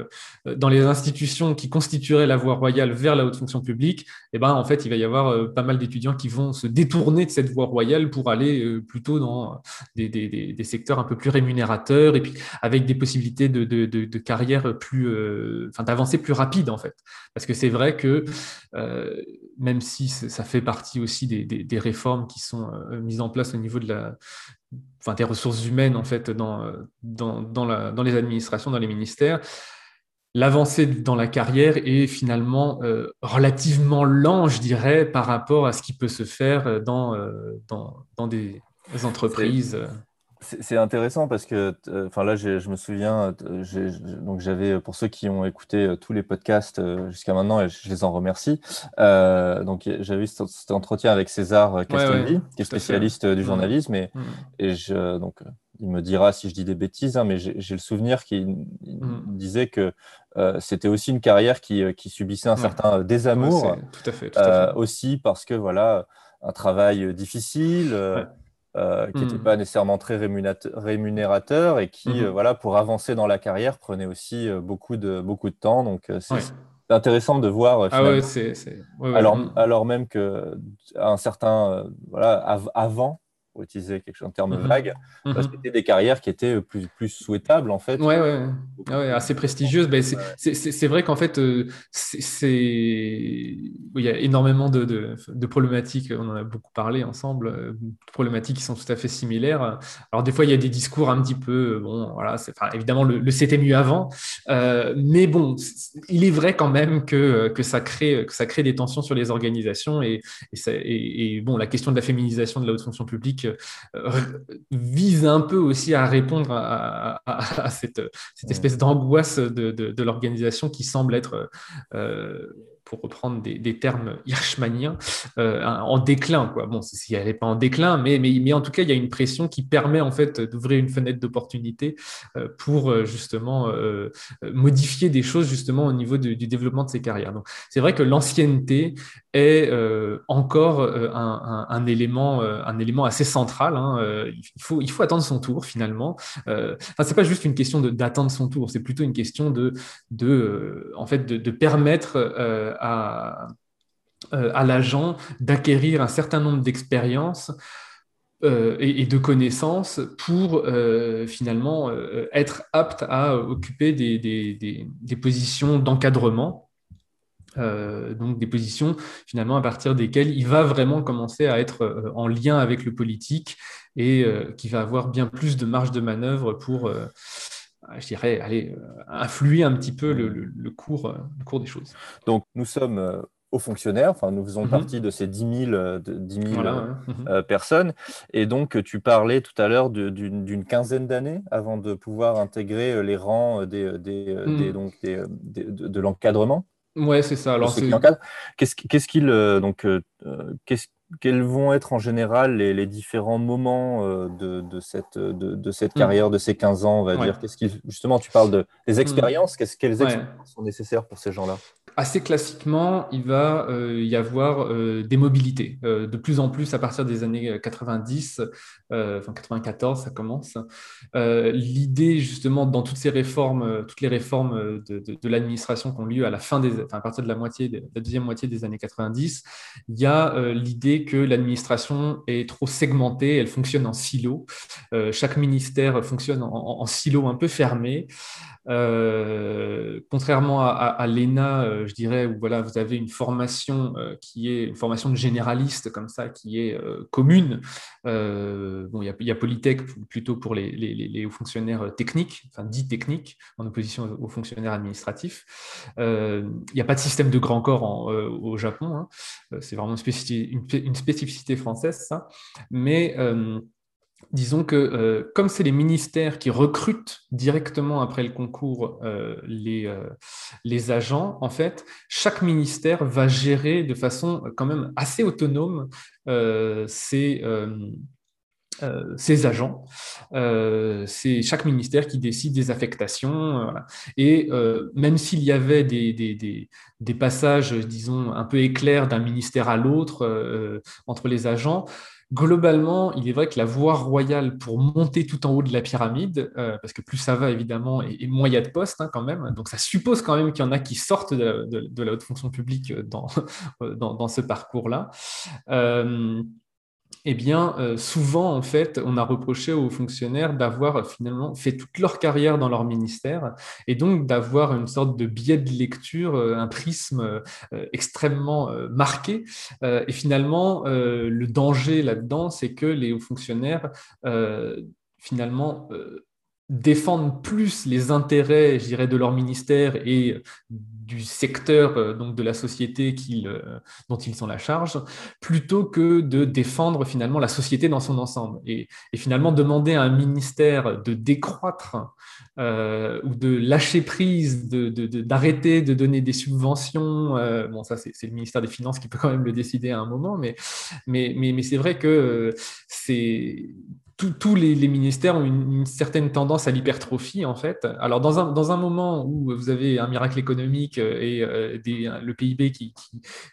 dans les institutions qui constitueraient la voie royale vers la haute fonction publique, eh ben, en fait, il va y avoir pas mal d'étudiants qui vont se détourner de cette voie royale pour aller plutôt dans des, secteurs un peu plus rémunérateurs et puis avec des possibilités de carrière plus, enfin, d'avancée plus rapide en fait. Parce que c'est vrai que même si ça fait partie aussi des, réformes qui sont euh, mises en place au niveau de la, enfin, des ressources humaines en fait dans, euh, dans, dans, la, dans les administrations, dans les ministères. L'avancée dans la carrière est finalement euh, relativement lent, je dirais, par rapport à ce qui peut se faire dans, dans, dans des entreprises. C'est intéressant parce que, euh, enfin là, je me souviens, euh, donc j'avais, pour ceux qui ont écouté euh, tous les podcasts jusqu'à maintenant, et je les en remercie. donc j'avais eu cet, entretien avec César Castaldi, qui est spécialiste du journalisme, et, mm. et je, donc il me dira si je dis des bêtises, hein, mais j'ai le souvenir qu'il mm. disait que c'était aussi une carrière qui, qui subissait un certain désamour, tout à fait, tout à fait. aussi parce que voilà, un travail difficile. Euh, qui n'était hmm. pas nécessairement très rémunérateur et qui, hmm. euh, voilà, pour avancer dans la carrière, prenait aussi euh, beaucoup, de, beaucoup de temps. Donc, c'est intéressant de voir. Ah ouais, hmm. alors même que un certain, voilà, avant, pour utiliser quelque chose en termes mhm. vagues, mhm. c'était des carrières qui étaient plus, plus souhaitables en fait. Ouais, ouais, ouais assez prestigieuses. Ben, c'est vrai qu'en fait, euh, c'est il y a énormément de, de, de, problématiques, on en a beaucoup parlé ensemble, euh, problématiques qui sont tout à fait similaires. Alors des fois, il y a des discours un petit peu, bon, voilà, enfin, évidemment, le, le c'était mieux avant, euh, mais bon, il est vrai quand même que, que, ça crée, que ça crée des tensions sur les organisations et, et, et bon, la question de la féminisation de la haute fonction publique euh, vise un peu aussi à répondre à, cette, espèce d'angoisse de, l'organisation qui semble être euh, pour reprendre des, termes hirschmaniens, euh, en déclin. Quoi. Bon, si elle n'est pas en déclin, mais, mais, en tout cas, il y a une pression qui permet en fait d'ouvrir une fenêtre d'opportunité euh, pour euh, justement modifier des choses justement au niveau du, développement de ces carrières. Donc, c'est vrai que l'ancienneté est encore un, élément, un élément assez central. Hein. il, faut, il faut attendre son tour finalement. Enfin, c'est pas juste une question d'attendre son tour, c'est plutôt une question de, de en fait, de, de permettre à, euh, à l'agent d'acquérir un certain nombre d'expériences euh, et, de connaissances pour euh, finalement être apte à occuper des, des, des, positions d'encadrement donc des positions finalement à partir desquelles il va vraiment commencer à être en lien avec le politique et qui va avoir bien plus de marge de manœuvre pour je dirais, aller influer un petit peu le, cours, le cours des choses. Donc, nous sommes aux fonctionnaires. Enfin, nous faisons mhm. partie de ces 10 000, euh, euh, mhm. euh, personnes. Et donc, tu parlais tout à l'heure d'une quinzaine d'années avant de pouvoir intégrer les rangs des, des, mhm. donc de, l'encadrement. Ouais, c'est ça. Alors, qu'est-ce qu'il donc qu'est-ce quels vont être en général les, différents moments de, cette, de, cette carrière, de ces 15 ans, on va dire? Qu'est-ce Justement, tu parles de, des expériences. Qu'est-ce, quelles expériences sont nécessaires pour ces gens-là? Assez classiquement, il va euh, y avoir euh, des mobilités. Euh, de plus en plus, à partir des années 90, enfin 94, ça commence. L'idée, justement, dans toutes ces réformes, toutes les réformes de, l'administration qui ont lieu à la fin des, à partir de la moitié, la deuxième moitié des années 90, il y a l'idée que l'administration est trop segmentée, elle fonctionne en silo. chaque ministère fonctionne en, en silo un peu fermé. Euh, contrairement à, l'ENA, euh, je dirais, où voilà, vous avez une formation euh, qui est une formation de généraliste comme ça, qui est commune. bon, il y, a Polytech plutôt pour les, hauts fonctionnaires techniques, enfin dits techniques, en opposition aux fonctionnaires administratifs. Il n'y a pas de système de grand corps au Japon. Hein. C'est vraiment une, spécificité, française, ça. Mais disons que euh, comme c'est les ministères qui recrutent directement après le concours euh, les, euh, les, agents, en fait, chaque ministère va gérer de façon quand même assez autonome ses, ses, agents. c'est chaque ministère qui décide des affectations. Et même s'il y avait des, des, passages, disons, un peu éclairs d'un ministère à l'autre entre les agents, Globalement, il est vrai que la voie royale pour monter tout en haut de la pyramide, euh, parce que plus ça va évidemment, et, moins il y a de postes hein, quand même, donc ça suppose quand même qu'il y en a qui sortent de la, haute fonction publique dans, dans, ce parcours-là. Euh, eh bien, euh, souvent, en fait, on a reproché aux fonctionnaires d'avoir euh, finalement fait toute leur carrière dans leur ministère et donc d'avoir une sorte de biais de lecture, euh, un prisme extrêmement marqué. et finalement, le danger là-dedans, c'est que les hauts fonctionnaires, finalement, défendent plus les intérêts, je dirais, de leur ministère et du secteur euh, donc de la société euh, dont ils sont la charge, plutôt que de défendre finalement la société dans son ensemble. Et, finalement, demander à un ministère de décroître euh, ou de lâcher prise, d'arrêter de, de, donner des subventions, bon, ça c'est le ministère des Finances qui peut quand même le décider à un moment, mais, mais, mais c'est vrai que c'est tous les, ministères ont une, certaine tendance à l'hypertrophie, en fait. Alors, dans un, dans un, moment où vous avez un miracle économique et euh, le PIB qui,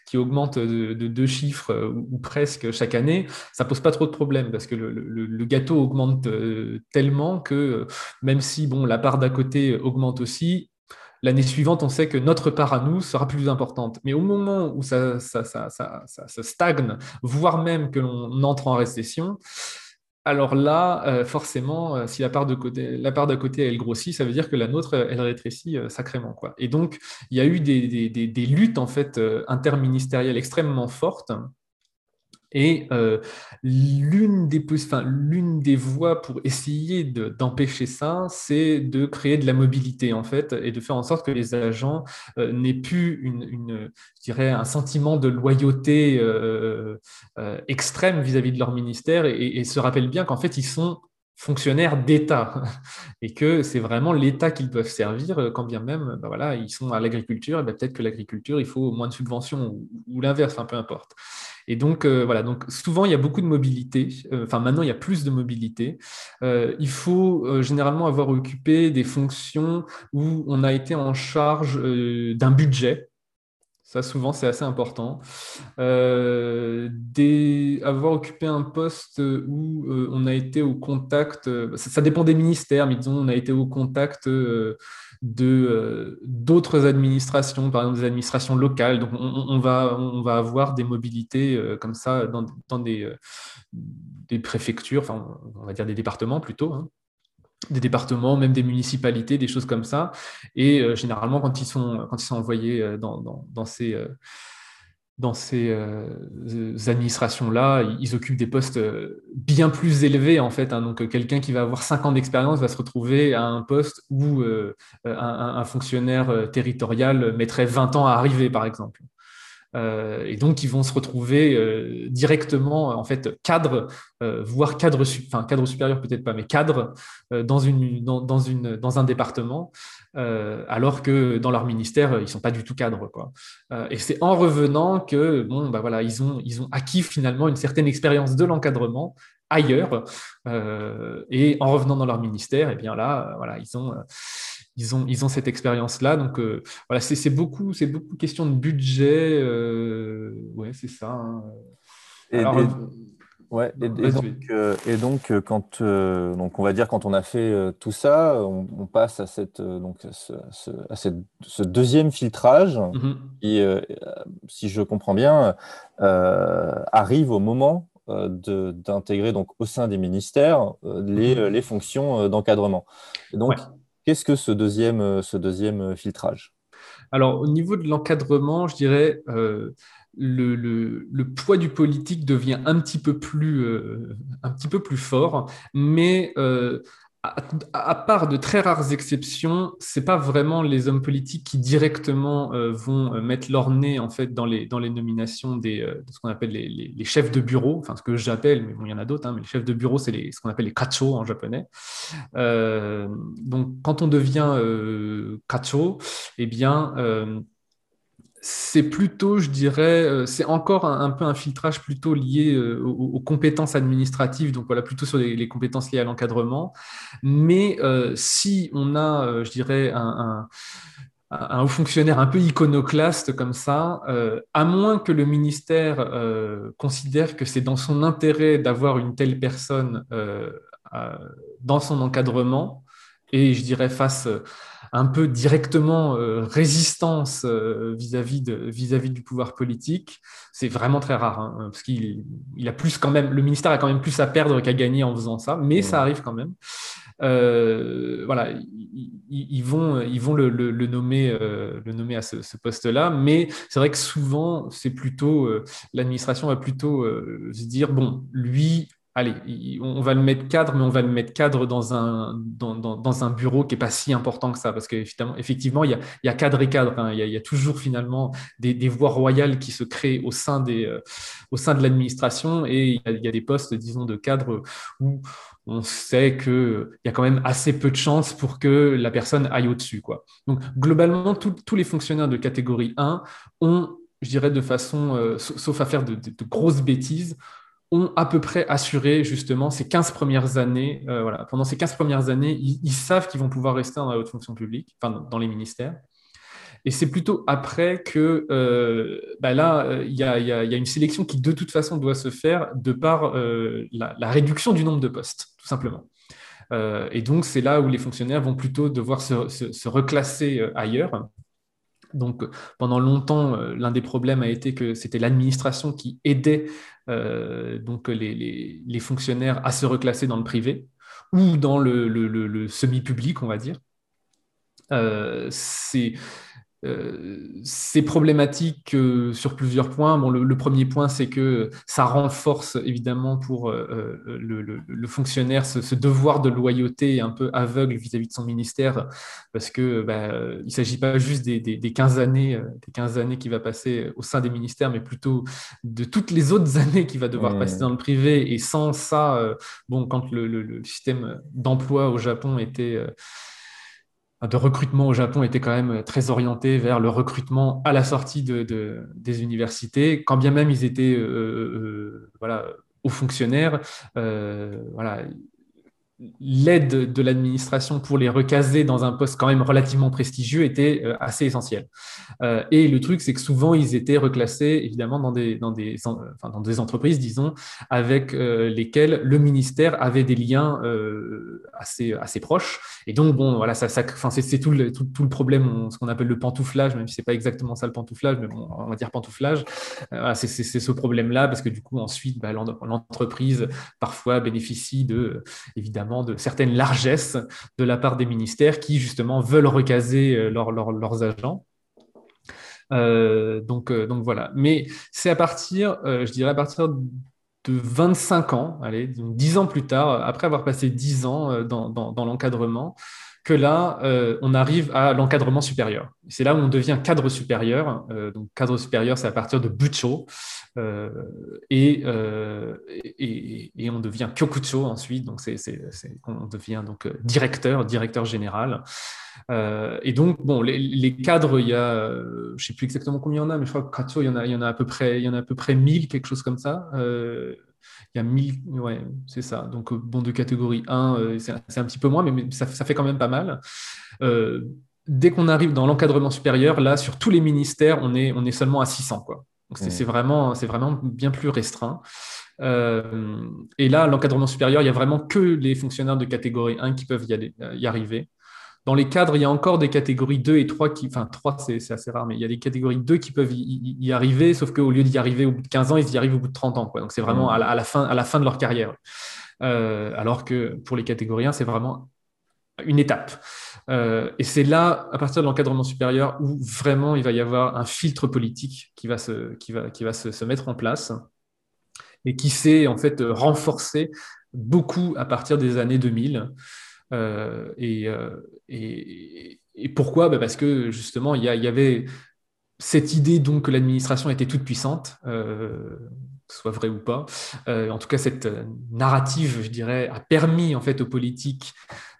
qui, augmente de, deux chiffres euh, ou, presque chaque année, ça pose pas trop de problèmes parce que le, gâteau augmente euh, tellement que même si bon, la part d'à côté augmente aussi, l'année suivante, on sait que notre part à nous sera plus importante. Mais au moment où ça, ça, ça, ça stagne, voire même que l'on entre en récession, alors là, euh, forcément, euh, si la part, de côté, la part d'à côté, elle grossit, ça veut dire que la nôtre, elle rétrécit euh, sacrément. Quoi. Et donc, il y a eu des, des luttes en fait, interministérielles extrêmement fortes et euh, l'une des, enfin, des voies pour essayer d'empêcher ça, c'est de créer de la mobilité en fait et de faire en sorte que les agents euh, n'aient plus une, je dirais, un sentiment de loyauté euh, extrême vis-à-vis de leur ministère. Et, se rappellent bien qu'en fait ils sont fonctionnaires d'État et que c'est vraiment l'État qu'ils peuvent servir quand bien même ben voilà, ils sont à l'agriculture, et ben peut-être que l'agriculture, il faut moins de subventions ou, l'inverse, peu importe. Et donc, euh, voilà, donc souvent, il y a beaucoup de mobilité. Euh, enfin, maintenant, il y a plus de mobilité. Euh, il faut généralement avoir occupé des fonctions où on a été en charge d'un budget. Ça, souvent, c'est assez important. Des, avoir occupé un poste où on a été au contact, ça, ça, dépend des ministères, mais disons, on a été au contact euh, d'autres administrations, par exemple des administrations locales. Donc on, va, on va avoir des mobilités euh, comme ça dans, des, euh, des préfectures, enfin on va dire des départements plutôt. Hein. Des départements, même des municipalités, des choses comme ça. Et généralement, quand ils sont, envoyés dans, dans ces euh, administrations-là, ils occupent des postes euh, bien plus élevés en fait. Hein. Donc euh, quelqu'un qui va avoir 5 ans d'expérience va se retrouver à un poste où un, fonctionnaire territorial mettrait 20 ans à arriver, par exemple. Euh, et donc, ils vont se retrouver euh, directement, en fait, cadre, euh, voire cadre, enfin, cadre supérieur peut-être pas, mais cadre dans, une, dans, dans un département, alors que dans leur ministère, ils sont pas du tout cadres. Quoi. et c'est en revenant que, bon, bah voilà, ils ont, ils ont acquis finalement une certaine expérience de l'encadrement ailleurs. et en revenant dans leur ministère, et eh bien là, voilà, ils ont ils ont, ils ont cette expérience-là. Donc, euh, voilà, c'est beaucoup, c'est beaucoup question de budget. Euh, ouais, c'est ça. Hein. Et, Alors, ouais, et, donc, euh, et, donc, quand, donc, on va dire, quand on a fait tout ça, on, passe à, cette, donc, ce, à ce deuxième filtrage mm-hmm. qui, si je comprends bien, arrive au moment d'intégrer donc au sein des ministères les, mm-hmm. les fonctions d'encadrement. Donc, Qu'est-ce que ce deuxième, euh, ce deuxième euh, filtrage? Alors, au niveau de l'encadrement, je dirais, euh, le, le, poids du politique devient un petit peu plus, un petit peu plus fort, mais à, part de très rares exceptions, c'est pas vraiment les hommes politiques qui directement euh, vont euh, mettre leur nez en fait dans les, dans les nominations des, euh, de ce qu'on appelle les, les, chefs de bureau, enfin ce que j'appelle, mais bon, il y en a d'autres, hein, mais les chefs de bureau, c'est ce qu'on appelle les kacho en japonais. donc quand on devient kacho, eh bien c'est plutôt, je dirais, euh, c'est encore un, peu un filtrage plutôt lié euh, aux, compétences administratives, donc voilà, plutôt sur les, compétences liées à l'encadrement. Mais euh, si on a, je dirais, un, haut fonctionnaire un peu iconoclaste comme ça, à moins que le ministère considère que c'est dans son intérêt d'avoir une telle personne dans son encadrement, et je dirais face un peu directement euh, résistance euh, vis-à-vis vis-à-vis du pouvoir politique, c'est vraiment très rare, hein, parce qu'il il a plus quand même, le ministère a quand même plus à perdre qu'à gagner en faisant ça, mais ça arrive quand même. Euh, voilà, ils, vont, ils vont le, le, nommer, le nommer à ce, ce poste-là, mais c'est vrai que souvent, c'est plutôt l'administration va plutôt se dire bon, lui, allez, on va le mettre cadre, mais on va le mettre cadre dans un, dans, un bureau qui n'est pas si important que ça, parce qu'effectivement, il, y a, cadre et cadre. Hein. il, y a, toujours finalement des, voies royales qui se créent au sein, des, euh, au sein de l'administration, et il y, a, des postes, disons, de cadre où on sait qu'il y a quand même assez peu de chances pour que la personne aille au-dessus. Donc, globalement, tous les fonctionnaires de catégorie 1 ont, je dirais de façon, euh, sauf à faire de grosses bêtises, ont à peu près assuré justement ces 15 premières années. Euh, voilà, pendant ces 15 premières années, ils, savent qu'ils vont pouvoir rester dans la haute fonction publique, enfin dans les ministères. Et c'est plutôt après que euh, bah là, euh, il y, a, une sélection qui de toute façon doit se faire de par la, réduction du nombre de postes, tout simplement. et donc c'est là où les fonctionnaires vont plutôt devoir se reclasser ailleurs. Donc, pendant longtemps, euh, l'un des problèmes a été que c'était l'administration qui aidait euh, donc les, fonctionnaires à se reclasser dans le privé ou dans le, semi-public, on va dire. Euh, euh, c'est problématique euh, sur plusieurs points. Bon, le, premier point, c'est que ça renforce évidemment pour euh, le, fonctionnaire ce, devoir de loyauté un peu aveugle vis-à-vis de son ministère, parce que bah, il ne s'agit pas juste des, 15 années, des 15 années qu'il va passer au sein des ministères, mais plutôt de toutes les autres années qu'il va devoir passer dans le privé. Et sans ça, bon, quand le système d'emploi au Japon était de recrutement au Japon était quand même très orienté vers le recrutement à la sortie de, des universités, quand bien même ils étaient euh, euh, euh, voilà, aux fonctionnaires. voilà, l'aide de l'administration pour les recaser dans un poste quand même relativement prestigieux était euh, assez essentielle. Euh, et le truc, c'est que souvent, ils étaient reclassés, évidemment, dans des, dans des, enfin, dans des entreprises, disons, avec euh, lesquelles le ministère avait des liens assez, assez proches. Et donc, bon, voilà, ça, ça enfin, c'est tout le, tout, tout, le problème, ce qu'on appelle le pantouflage, même si c'est pas exactement ça le pantouflage, mais bon, on va dire pantouflage. c'est ce problème-là, parce que du coup, ensuite, bah, l'entreprise, parfois, bénéficie de, évidemment, de certaines largesses de la part des ministères qui justement veulent recaser leurs agents. donc, donc voilà. Mais c'est à partir, je dirais à partir de 25 ans, allez, 10 ans plus tard, après avoir passé 10 ans dans, dans l'encadrement, que là, euh, on arrive à l'encadrement supérieur. C'est là où on devient cadre supérieur. Euh, donc, cadre supérieur, c'est à partir de Bucho. Euh, et, on devient Kyokucho ensuite. Donc, c'est, on devient donc directeur, directeur général. et donc, bon, les, cadres, il y a, je ne sais plus exactement combien il y en a, mais je crois que il y en a, il y en a à peu près, il y en a à peu près 1000, quelque chose comme ça. Il y a 1000, ouais, c'est ça. Donc, euh, bon, de catégorie 1, euh, c'est un petit peu moins, mais, ça, fait quand même pas mal. Euh, dès qu'on arrive dans l'encadrement supérieur, là, sur tous les ministères, on est, on est seulement à 600. Quoi. Donc, c'est mmh. vraiment, vraiment bien plus restreint. et là, l'encadrement supérieur, il n'y a vraiment que les fonctionnaires de catégorie 1 qui peuvent y, y arriver. Dans les cadres, il y a encore des catégories 2 et 3 qui, enfin 3 c'est assez rare, mais il y a des catégories 2 qui peuvent y, arriver, sauf qu'au lieu d'y arriver au bout de 15 ans, ils y arrivent au bout de 30 ans. Quoi. Donc c'est vraiment à la, fin, à la fin de leur carrière. Euh, alors que pour les catégories 1, c'est vraiment une étape. Euh, et c'est là, à partir de l'encadrement supérieur, où vraiment il va y avoir un filtre politique qui va se, qui va, qui va se, se mettre en place et qui s'est en fait renforcé beaucoup à partir des années 2000. Euh, euh, et, pourquoi? Bah, Parce que justement, il y, y, avait cette idée donc que l'administration était toute puissante, euh, soit vrai ou pas. en tout cas, cette narrative, je dirais, a permis en fait aux politiques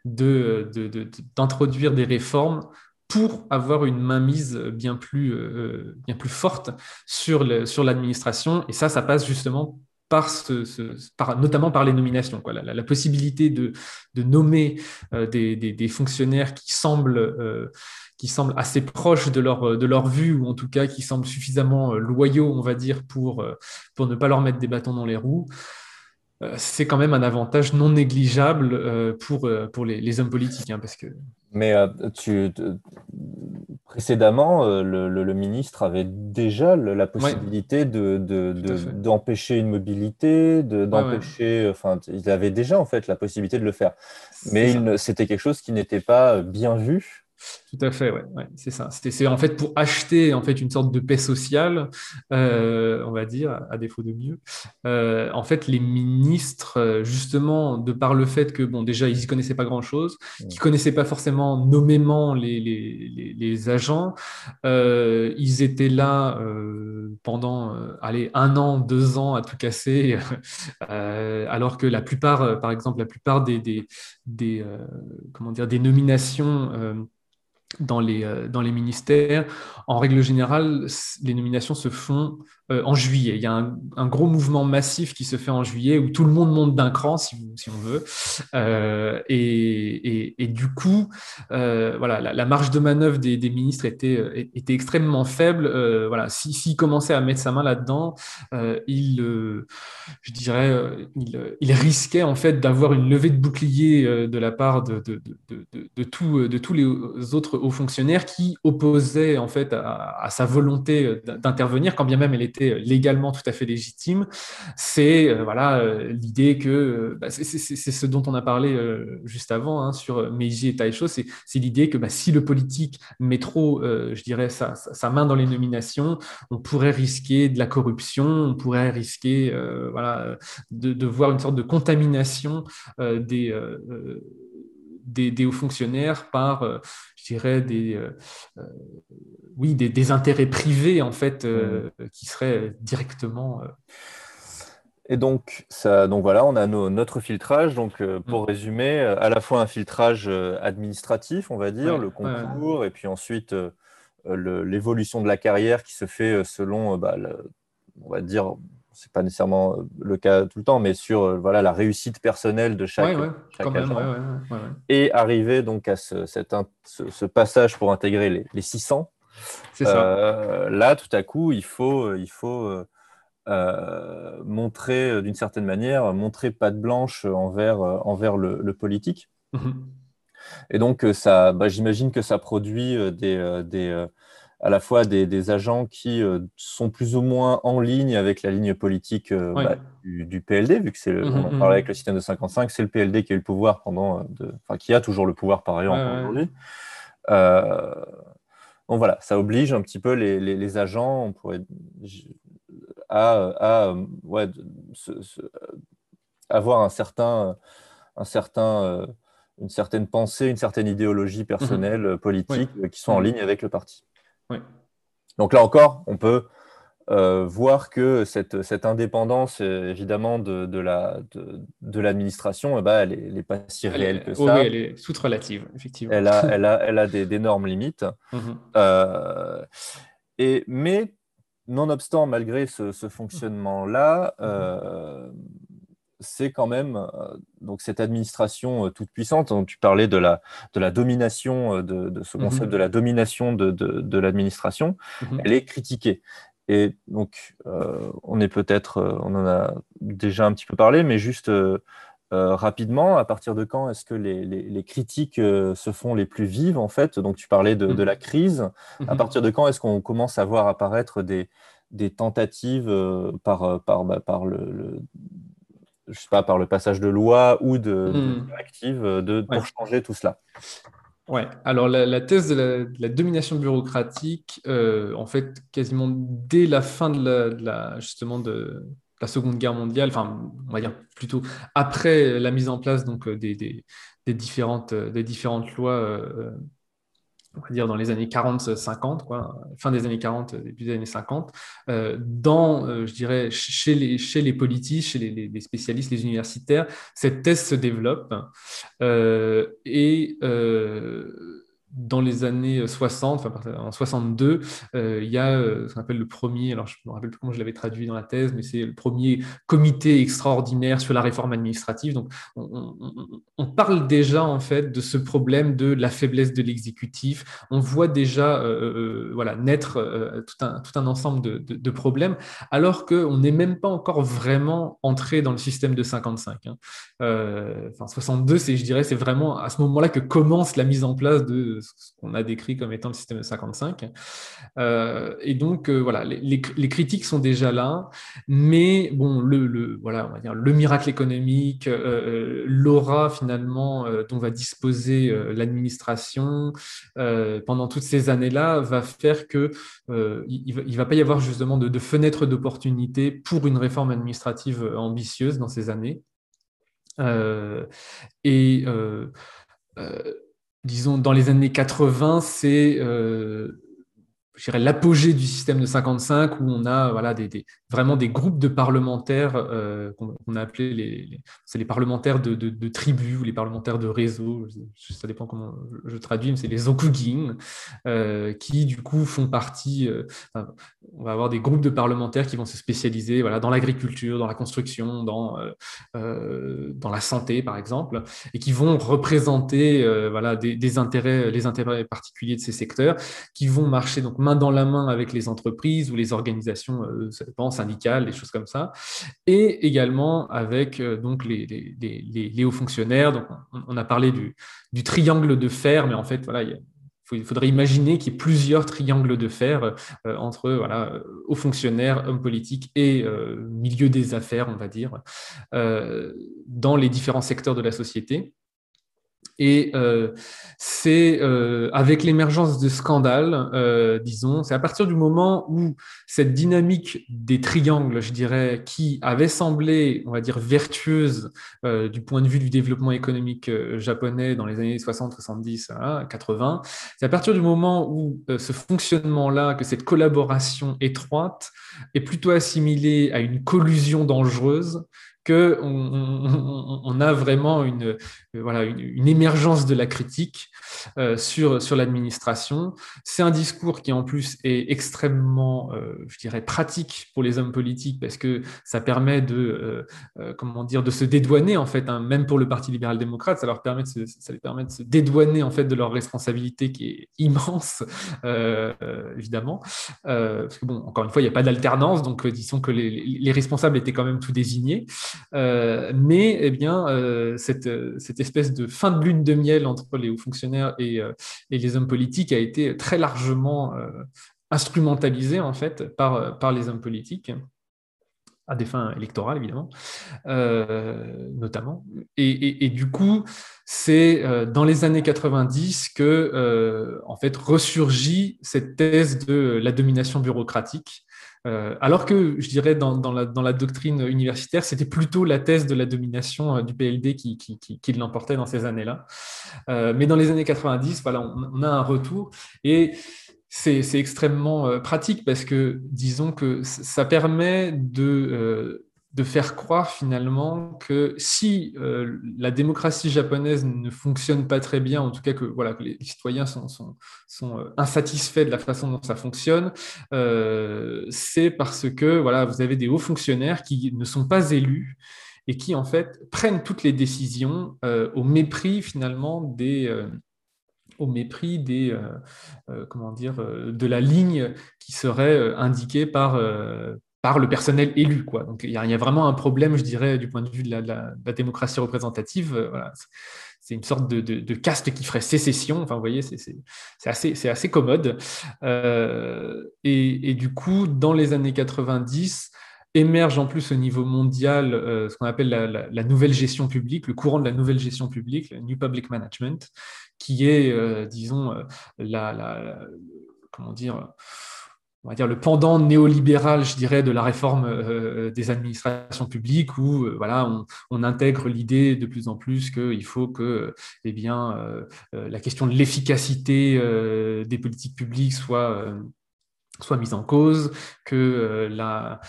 d'introduire de, de, des réformes pour avoir une mainmise bien plus, bien plus forte sur l'administration. et ça, ça passe justement par ce, par, notamment par les nominations. La, possibilité de, de nommer euh, des, des, fonctionnaires qui semblent, euh, qui semblent assez proches de leur, de leur vue, ou en tout cas qui semblent suffisamment euh, loyaux, on va dire, pour, pour ne pas leur mettre des bâtons dans les roues. C'est quand même un avantage non négligeable pour, pour les, les hommes politiques. Hein, parce que... Mais tu, Précédemment, euh, le, ministre avait déjà la possibilité d'empêcher une mobilité, d'empêcher. enfin, il avait déjà en fait la possibilité de le faire. Mais c'était quelque chose qui n'était pas bien vu tout à fait, ouais, c'est ça. C'est en fait pour acheter en fait une sorte de paix sociale, euh, on va dire, à défaut de mieux. Euh, en fait, les ministres, euh, justement, de par le fait que bon, déjà ils y connaissaient pas grand chose, qu'ils connaissaient pas forcément nommément les, les, les, agents, ils étaient là pendant, allez, un an, deux ans à tout casser, alors que la plupart, par exemple, la plupart des, des, des comment dire, des nominations dans les, euh, dans les ministères. En règle générale, les nominations se font euh, en juillet. Il y a un, gros mouvement massif qui se fait en juillet où tout le monde monte d'un cran, si, on veut. Euh, et, du coup, voilà, la, marge de manœuvre des, ministres était, était extrêmement faible. voilà, s'il si, commençait à mettre sa main là-dedans, il, je dirais, il, risquait en fait d'avoir une levée de bouclier de la part de, de, de, de, de tous les autres aux fonctionnaires qui opposait en fait à, sa volonté d'intervenir, quand bien même elle était légalement tout à fait légitime. C'est euh, voilà euh, l'idée que euh, bah, c'est ce dont on a parlé juste avant hein, sur Meiji et Taisho, c'est l'idée que bah, si le politique met trop, je dirais, sa, main dans les nominations, on pourrait risquer de la corruption, on pourrait risquer voilà de, voir une sorte de contamination des des, hauts fonctionnaires par, euh, dirais, des, euh, euh, oui, des, intérêts privés, en fait, mmh. qui seraient directement... Et donc, ça, donc voilà, on a notre filtrage. Donc, pour mmh. résumer, à la fois un filtrage administratif, on va dire, le concours, et puis ensuite l'évolution de la carrière qui se fait selon, bah, on va dire, c'est pas nécessairement euh, le cas tout le temps, mais sur euh, voilà, la réussite personnelle de chaque, agent. et arriver donc à ce, ce, passage pour intégrer les, les 600. C'est ça. Euh, là, tout à coup, il faut, il faut montrer, d'une certaine manière, montrer patte blanche envers, envers le, politique. Mhm. Et donc, ça, bah, j'imagine que ça produit des, des à la fois des, agents qui sont plus ou moins en ligne avec la ligne politique bah, du, PLD, vu que c'est, mmh, on en mmh, parlait avec le système de 55, c'est le PLD qui a eu le pouvoir pendant, de, enfin qui a toujours le pouvoir par ailleurs aujourd'hui. donc voilà, ça oblige un petit peu les, agents, on pourrait à, ouais, avoir un certain, un certain, euh, une certaine pensée, une certaine idéologie personnelle, politique, euh, qui sont en ligne avec le parti. Donc là encore, on peut euh, voir que cette, cette indépendance, évidemment, de, de l'administration, la, de, eh ben, elle n'est pas si réelle que ça. Oui, elle est toute relative, effectivement. Elle a, elle a, elle a d'énormes limites. Mhm. et, mais nonobstant, malgré ce, fonctionnement-là, euh, c'est quand même euh, donc cette administration euh, toute puissante. Dont tu parlais de la, de la domination, de, ce concept mhm. de la domination de, l'administration. Mhm. Elle est critiquée. Et donc, on est peut-être, on en a déjà un petit peu parlé, mais juste euh, rapidement, à partir de quand est-ce que les, critiques euh, se font les plus vives en fait? Donc tu parlais de, mmh. la crise. À partir de quand est-ce qu'on commence à voir apparaître des, tentatives euh, par, par, bah, par le, je sais pas, par le passage de loi ou de, mmh. de, pour changer tout cela. Ouais, alors la, thèse de la, domination bureaucratique, en fait, quasiment dès la fin de la justement de, la Seconde Guerre mondiale, enfin, on va dire plutôt après la mise en place donc, euh, des, des, différentes, euh, des différentes lois, euh, on va dire dans les années 40-50, quoi, fin des années 40, début des années 50, dans, je dirais, chez les, chez les politistes, chez les, spécialistes, les universitaires, cette thèse se développe. et dans les années 60, enfin, en 62, euh, il y a euh, ce qu'on appelle le premier, alors je ne me rappelle plus comment je l'avais traduit dans la thèse, mais c'est le premier comité extraordinaire sur la réforme administrative. Donc, on, parle déjà en fait de ce problème de la faiblesse de l'exécutif. On voit déjà euh, voilà, naître tout, un, tout un ensemble de, de, problèmes, alors qu'on n'est même pas encore vraiment entré dans le système de 55. Hein. enfin, 62, c'est, je dirais, c'est vraiment à ce moment-là que commence la mise en place de ce qu'on a décrit comme étant le système de 55. Euh, et donc, euh, voilà, les, critiques sont déjà là, mais bon, le, voilà, on va dire, le miracle économique, euh, l'aura finalement dont va disposer l'administration pendant toutes ces années-là va faire que il ne va, pas y avoir justement de, de fenêtre d'opportunité pour une réforme administrative ambitieuse dans ces années. et disons, dans les années 80, c'est euh, l'apogée du système de 55 où on a voilà, des, vraiment des groupes de parlementaires euh, qu'on a appelés les, c'est les parlementaires de, de, tribus ou les parlementaires de réseau, ça dépend comment je traduis, mais c'est les okugin, euh, qui du coup font partie, euh, on va avoir des groupes de parlementaires qui vont se spécialiser voilà, dans l'agriculture, dans la construction, dans, dans la santé par exemple, et qui vont représenter voilà, des, intérêts, les intérêts particuliers de ces secteurs, qui vont marcher. Donc dans la main avec les entreprises ou les organisations, ça dépend, syndicales, des choses comme ça, et également avec euh, donc les, hauts fonctionnaires. Donc, on, a parlé du, du, triangle de fer, mais en fait, voilà, il faudrait imaginer qu'il y ait plusieurs triangles de fer euh, entre voilà, hauts fonctionnaires, hommes politiques et euh, milieu des affaires, on va dire, dans les différents secteurs de la société. Et euh, c'est euh, avec l'émergence de scandales, euh, disons, c'est à partir du moment où cette dynamique des triangles, je dirais, qui avait semblé, on va dire, vertueuse du point de vue du développement économique japonais dans les années 60, 70, 80, c'est à partir du moment où ce fonctionnement-là, que cette collaboration étroite est plutôt assimilée à une collusion dangereuse qu'on on, a vraiment une, voilà, une, émergence de la critique euh, sur, sur l'administration. C'est un discours qui en plus est extrêmement, euh, je dirais, pratique pour les hommes politiques parce que ça permet de, euh, comment dire, de se dédouaner en fait, hein, même pour le Parti libéral-démocrate, ça leur permet de se, ça les permet de se dédouaner en fait de leur responsabilité qui est immense, évidemment. parce que bon, encore une fois, il n'y a pas d'alternance, donc disons que les, les responsables étaient quand même tout désignés. mais eh bien, cette, cette, espèce de fin de lune de miel entre les hauts fonctionnaires et, et les hommes politiques a été très largement instrumentalisée en fait par, par les hommes politiques à des fins électorales évidemment, euh, notamment. Et, du coup, c'est euh, dans les années 90 que, euh, en fait, ressurgit cette thèse de la domination bureaucratique. Alors que, je dirais, dans, la, doctrine universitaire, c'était plutôt la thèse de la domination du PLD qui, l'emportait dans ces années-là. mais dans les années 90, voilà, on, on a un retour. Et c'est extrêmement euh, pratique parce que, disons que ça permet de, euh, de faire croire finalement que si euh, la démocratie japonaise ne fonctionne pas très bien, en tout cas que, voilà, les citoyens sont, sont insatisfaits de la façon dont ça fonctionne, c'est parce que voilà, vous avez des hauts fonctionnaires qui ne sont pas élus et qui en fait prennent toutes les décisions au mépris finalement des euh, euh, comment dire, euh, de la ligne qui serait indiquée par, par le personnel élu. Quoi. Donc il y, a vraiment un problème, je dirais, du point de vue de la, démocratie représentative. C'est une sorte de, caste qui ferait sécession. Enfin, vous voyez, c'est assez, assez commode. et, du coup, dans les années 90, émerge en plus au niveau mondial ce qu'on appelle la, la, nouvelle gestion publique, le courant de la nouvelle gestion publique, le New Public Management, qui est, euh, disons, euh, la, comment dire, on va dire le pendant néolibéral, je dirais, de la réforme euh, des administrations publiques, où voilà, on, intègre l'idée de plus en plus qu'il faut que, eh bien, la question de l'efficacité des politiques publiques soit soit mise en cause, que, la,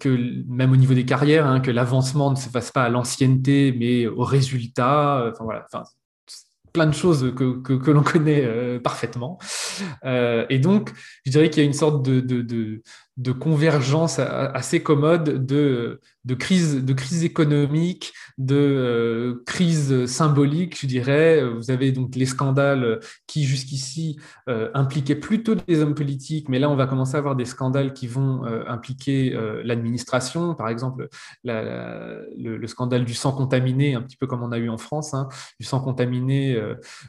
que même au niveau des carrières, hein, que l'avancement ne se fasse pas à l'ancienneté, mais au résultat. Enfin voilà, enfin, plein de choses que, que, l'on connaît euh, parfaitement. Euh, et donc, je dirais qu'il y a une sorte de, de convergence assez commode de, de, crise, de crise économique, de euh, crise symbolique, je dirais. Vous avez donc les scandales qui jusqu'ici euh, impliquaient plutôt des hommes politiques, mais là on va commencer à avoir des scandales qui vont euh, impliquer l'administration, par exemple le, scandale du sang contaminé, un petit peu comme on a eu en France, hein, du sang contaminé,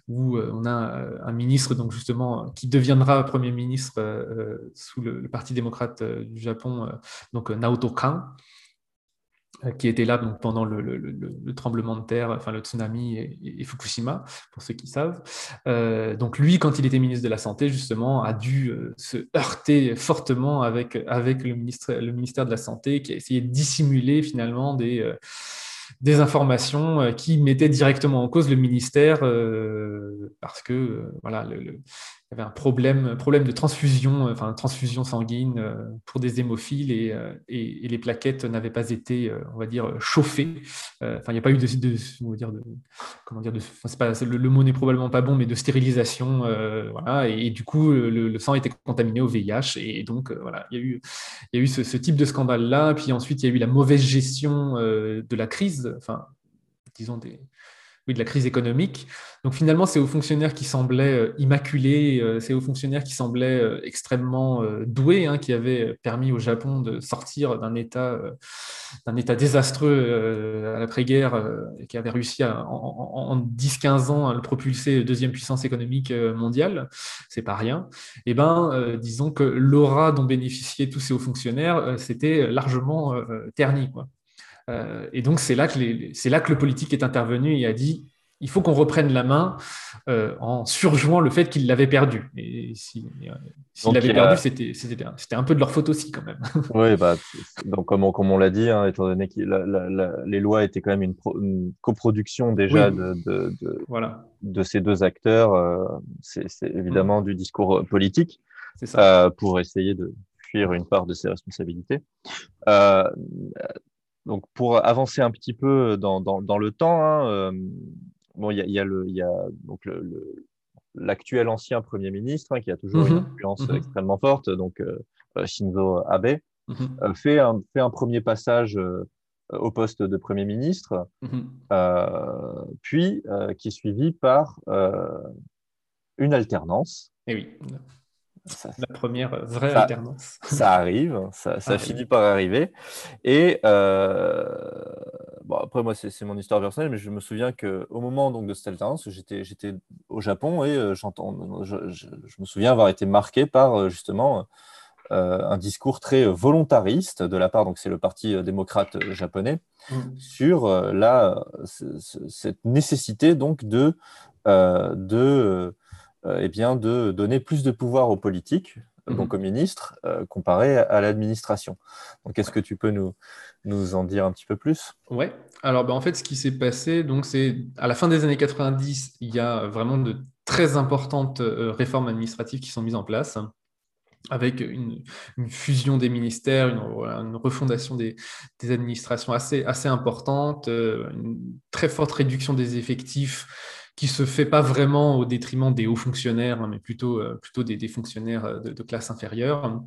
où on a un ministre donc justement qui deviendra premier ministre sous le Parti démocrate euh, du Japon, euh, donc euh, Naoto Kan, qui était là donc, pendant le, tremblement de terre, enfin le tsunami et, Fukushima, pour ceux qui savent. donc lui, quand il était ministre de la Santé, justement, a dû se heurter fortement avec, avec le, ministre, le ministère de la Santé, qui a essayé de dissimuler finalement des, des informations qui mettaient directement en cause le ministère, parce que voilà, avait un problème, problème de transfusion, euh, enfin transfusion sanguine euh, pour des hémophiles et, euh, et, les plaquettes n'avaient pas été, on va dire, chauffées. Enfin, il n'y a pas eu de, comment dire, le, mot n'est probablement pas bon, mais de stérilisation, voilà. Et, du coup, le, sang était contaminé au VIH et donc voilà, il y a eu, il y a eu ce, ce type de scandale là. Puis ensuite, il y a eu la mauvaise gestion de la crise, enfin, disons des oui, de la crise économique. Donc finalement, ces hauts fonctionnaires qui semblaient euh, immaculés, euh, ces hauts fonctionnaires qui semblaient euh, extrêmement doués, hein, qui avaient permis au Japon de sortir d'un état, d'un état désastreux à l'après-guerre, et qui avaient réussi à, en, 10-15 ans à le propulser deuxième puissance économique mondiale, c'est pas rien. Et eh ben, disons que l'aura dont bénéficiaient tous ces hauts fonctionnaires, c'était largement terni, quoi. Euh, et donc, c'est là, que là que le politique est intervenu et a dit il faut qu'on reprenne la main euh, en surjouant le fait qu'il l'avait perdu. Et s'il l'avait perdu, c'était un peu de leur faute aussi, quand même. oui, bah, donc, comme on, comme on l'a dit, hein, étant donné que les lois étaient quand même une, coproduction déjà de, de, voilà. de, ces deux acteurs, euh, c'est évidemment mm. du discours politique pour essayer de fuir une part de ses responsabilités donc pour avancer un petit peu dans, dans, dans le temps, hein, euh, bon, il y a, y a, le, y a donc le, l'actuel ancien Premier ministre hein, qui a toujours une mhm. influence mhm. extrêmement forte, donc euh, euh, Shinzo Abe, mhm. fait, un, fait un premier passage au poste de Premier ministre, puis qui est suivi par une alternance. Et eh oui. la première vraie alternance. Ça arrive, ça, finit par arriver. Et bon, après, moi, c'est mon histoire personnelle, mais je me souviens qu'au moment donc, de cette alternance, j'étais au Japon et j'entends, je, me souviens avoir été marqué par justement euh, un discours très volontariste de la part, donc c'est le Parti euh, démocrate japonais, mm. sur euh, la, cette nécessité donc de, de, eh bien, de donner plus de pouvoir aux politiques, mm-hmm. donc aux ministres, comparé à, l'administration. Donc, est-ce que tu peux nous, nous en dire un petit peu plus? Ouais. Alors, ben, en fait, ce qui s'est passé, donc, c'est à la fin des années 90, il y a vraiment de très importantes réformes administratives qui sont mises en place avec une, fusion des ministères, une, refondation des, administrations assez, assez importante, euh, une très forte réduction des effectifs qui se fait pas vraiment au détriment des hauts fonctionnaires, hein, mais plutôt, euh, plutôt des, fonctionnaires de, classe inférieure.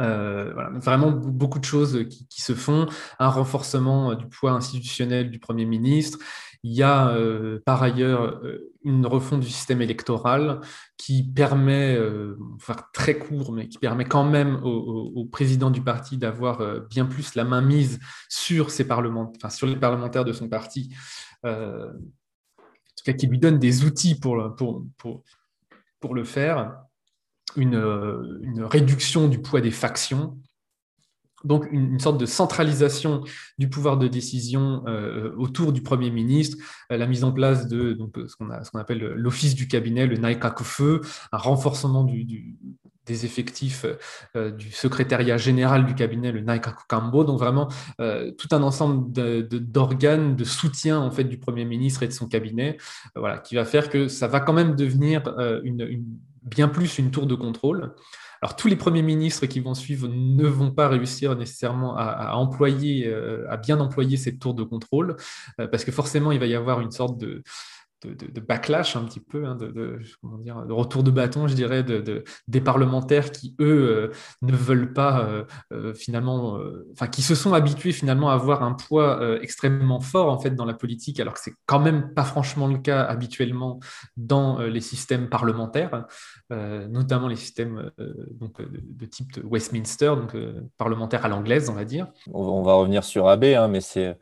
Euh, vraiment beaucoup de choses qui, se font, un renforcement du poids institutionnel du Premier ministre, il y a euh, par ailleurs euh, une refonte du système électoral qui permet, euh, faire très court, mais qui permet quand même au, président du parti d'avoir bien plus la main mise sur, ses enfin, sur les parlementaires de son parti, tout qui lui donne des outils pour, pour, pour, pour le faire. Une, une, réduction du poids des factions donc une, sorte de centralisation du pouvoir de décision euh, autour du Premier ministre, euh, la mise en place de donc, ce qu'on appelle l'office du cabinet, le Naikakufe, un renforcement des effectifs euh, du secrétariat général du cabinet, le Naikakukambo, donc vraiment tout un ensemble d'organes de, soutien en fait du Premier ministre et de son cabinet, voilà, qui va faire que ça va quand même devenir une, bien plus une tour de contrôle. Alors, tous les premiers ministres qui vont suivre ne vont pas réussir nécessairement à, employer, euh, à bien employer cette tour de contrôle, euh, parce que forcément, il va y avoir une sorte de, de, backlash un petit peu, hein, de, dire, de, retour de bâton, je dirais, de, des parlementaires qui, eux, euh, ne veulent pas euh, euh, finalement, enfin, qui se sont habitués finalement à avoir un poids extrêmement fort en fait dans la politique, alors que c'est quand même pas franchement le cas habituellement dans les systèmes parlementaires, notamment les systèmes donc, de, type Westminster, donc parlementaire à l'anglaise, on va dire. On, va revenir sur AB, hein, mais c'est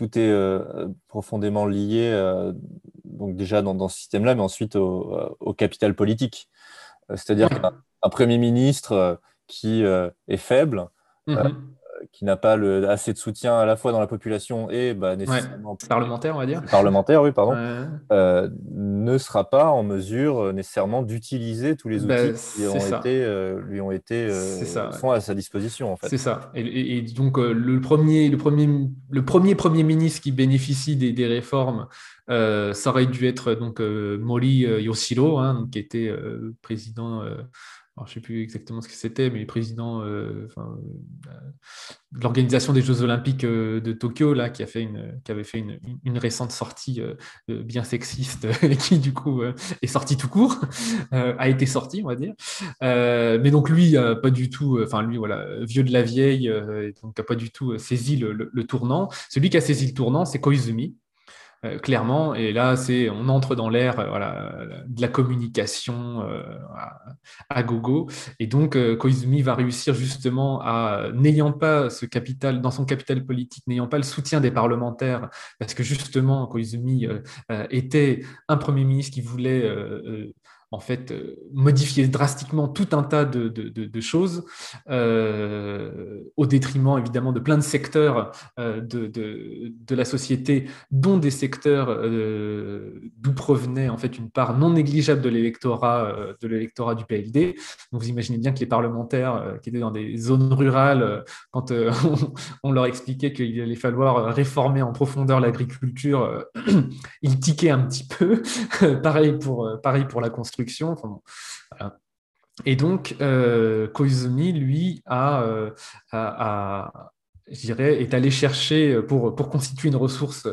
tout est profondément lié donc déjà dans, ce système-là, mais ensuite au, euh, capital politique. Euh, c'est-à-dire qu'un Premier ministre euh, qui est faible, mm-hmm qui n'a pas le, assez de soutien à la fois dans la population et bah, nécessairement parlementaire, on va dire. Parlementaire, oui, pardon, euh, ne sera pas en mesure euh, nécessairement d'utiliser tous les bah, outils qui ont été, euh, lui ont été sont à sa disposition en fait. C'est ça. Et, donc le premier, le premier, le premier premier ministre qui bénéficie des, des réformes, ça aurait dû être donc Mori Yoshiro, hein, qui était président je ne sais plus exactement ce que c'était, mais président euh, euh, de l'organisation des Jeux Olympiques euh, de Tokyo, là, qui, a fait une, qui avait fait une, récente sortie bien sexiste, qui du coup est sortie tout court, a été sortie, on va dire. mais donc lui, pas du tout, enfin lui, voilà, vieux de la vieille, donc n'a pas du tout saisi le, tournant. Celui qui a saisi le tournant, c'est Koizumi, euh, clairement. Et là, c'est, on entre dans l'ère euh, voilà, de la communication euh, à, gogo. Et donc, Koizumi va réussir justement à, n'ayant pas ce capital, dans son capital politique, n'ayant pas le soutien des parlementaires, parce que justement, Koizumi était un Premier ministre qui voulait en fait euh, modifier drastiquement tout un tas de, choses euh, au détriment évidemment de plein de secteurs euh, de, la société, dont des secteurs d'où provenait en fait une part non négligeable de l'électorat du PLD. Donc vous imaginez bien que les parlementaires qui étaient dans des zones rurales, quand on, leur expliquait qu'il allait falloir réformer en profondeur l'agriculture, ils tiquaient un petit peu. pareil pour la construction et donc, euh, Koizumi, lui, a, euh, je dirais, est allé chercher pour, constituer une ressource,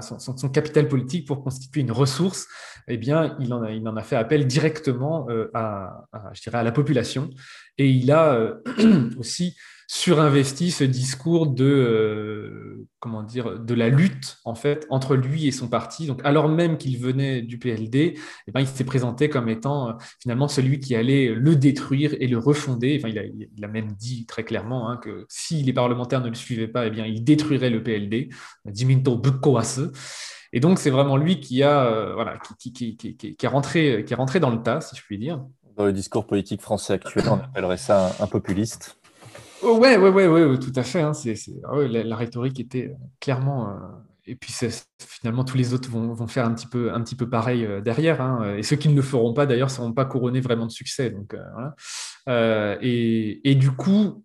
son, capital politique pour constituer une ressource, eh bien, il en a, il en a fait appel directement euh, à, je dirais, à la population. Et il a aussi surinvesti ce discours de euh, comment dire de la lutte en fait entre lui et son parti. Donc alors même qu'il venait du PLD, eh ben, il s'est présenté comme étant euh, finalement celui qui allait le détruire et le refonder. Enfin, il, a, même dit très clairement hein, que si les parlementaires ne le suivaient pas, eh bien il détruirait le PLD. Diminto Et donc c'est vraiment lui qui a euh, voilà qui, qui, qui, qui, est rentré qui est rentré dans le tas, si je puis dire. Dans le discours politique français actuel, on appellerait ça un populiste. Oh, ouais, ouais, ouais, ouais, tout à fait. Hein. C'est, ah la, rhétorique était euh, clairement. Euh, et puis finalement, tous les autres vont, vont, faire un petit peu, un petit peu pareil euh, derrière. Hein. Et ceux qui ne le feront pas, d'ailleurs, ne seront pas couronnés vraiment de succès. Donc, voilà. et, et, du coup,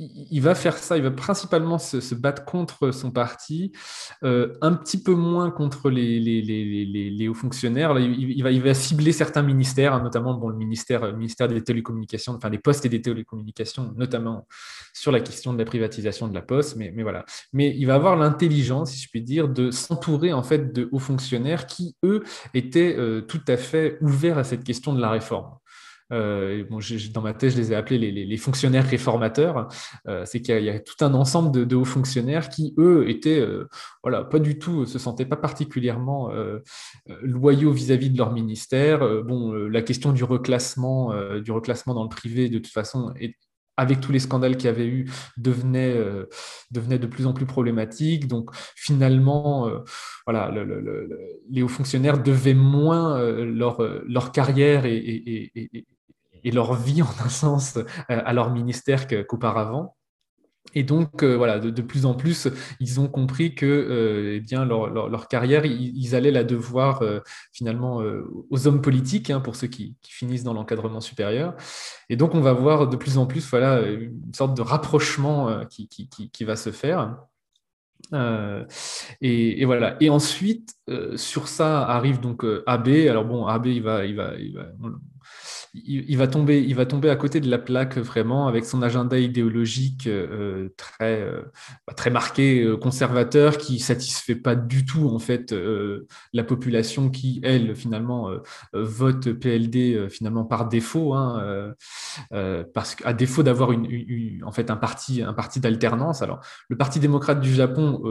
il va faire ça, il va principalement se, battre contre son parti, euh, un petit peu moins contre les, les, hauts fonctionnaires. Il, va, cibler certains ministères, hein, notamment le ministère, des télécommunications, enfin des postes et des télécommunications, notamment sur la question de la privatisation de la poste. Mais, mais voilà. Mais il va avoir l'intelligence, si je puis dire, de s'entourer en fait de hauts fonctionnaires qui, eux, étaient euh, tout à fait ouverts à cette question de la réforme. Euh, dans ma tête, je les ai appelés les, fonctionnaires réformateurs. Euh, c'est qu'il y, a tout un ensemble de, hauts fonctionnaires qui, eux, étaient euh, voilà, pas du tout, se sentaient pas particulièrement loyaux vis-à-vis de leur ministère. bon, la question du reclassement, du reclassement dans le privé, de toute façon, avec tous les scandales qu'il y avait eu, devenait, devenait de plus en plus problématique. Donc finalement, voilà, les hauts fonctionnaires devaient moins leur, leur carrière et leur vie, en un sens, euh, à leur ministère qu'auparavant. Et donc, euh, voilà, de, plus en plus, ils ont compris que euh, eh bien, leur, carrière, ils, allaient la devoir finalement aux hommes politiques, hein, pour ceux qui, finissent dans l'encadrement supérieur. Et donc, on va voir de plus en plus voilà, une sorte de rapprochement qui, qui, va se faire. Et, voilà. Et ensuite, sur ça arrive donc AB. Alors bon, AB, il va, il va il, va tomber, il va tomber à côté de la plaque vraiment avec son agenda idéologique euh, très, euh, bah, très marqué, euh, conservateur, qui satisfait pas du tout en fait la population qui, elle, finalement, vote PLD finalement par défaut, hein, parce qu'à défaut d'avoir une, en fait un parti, un parti d'alternance. Alors, le Parti démocrate du Japon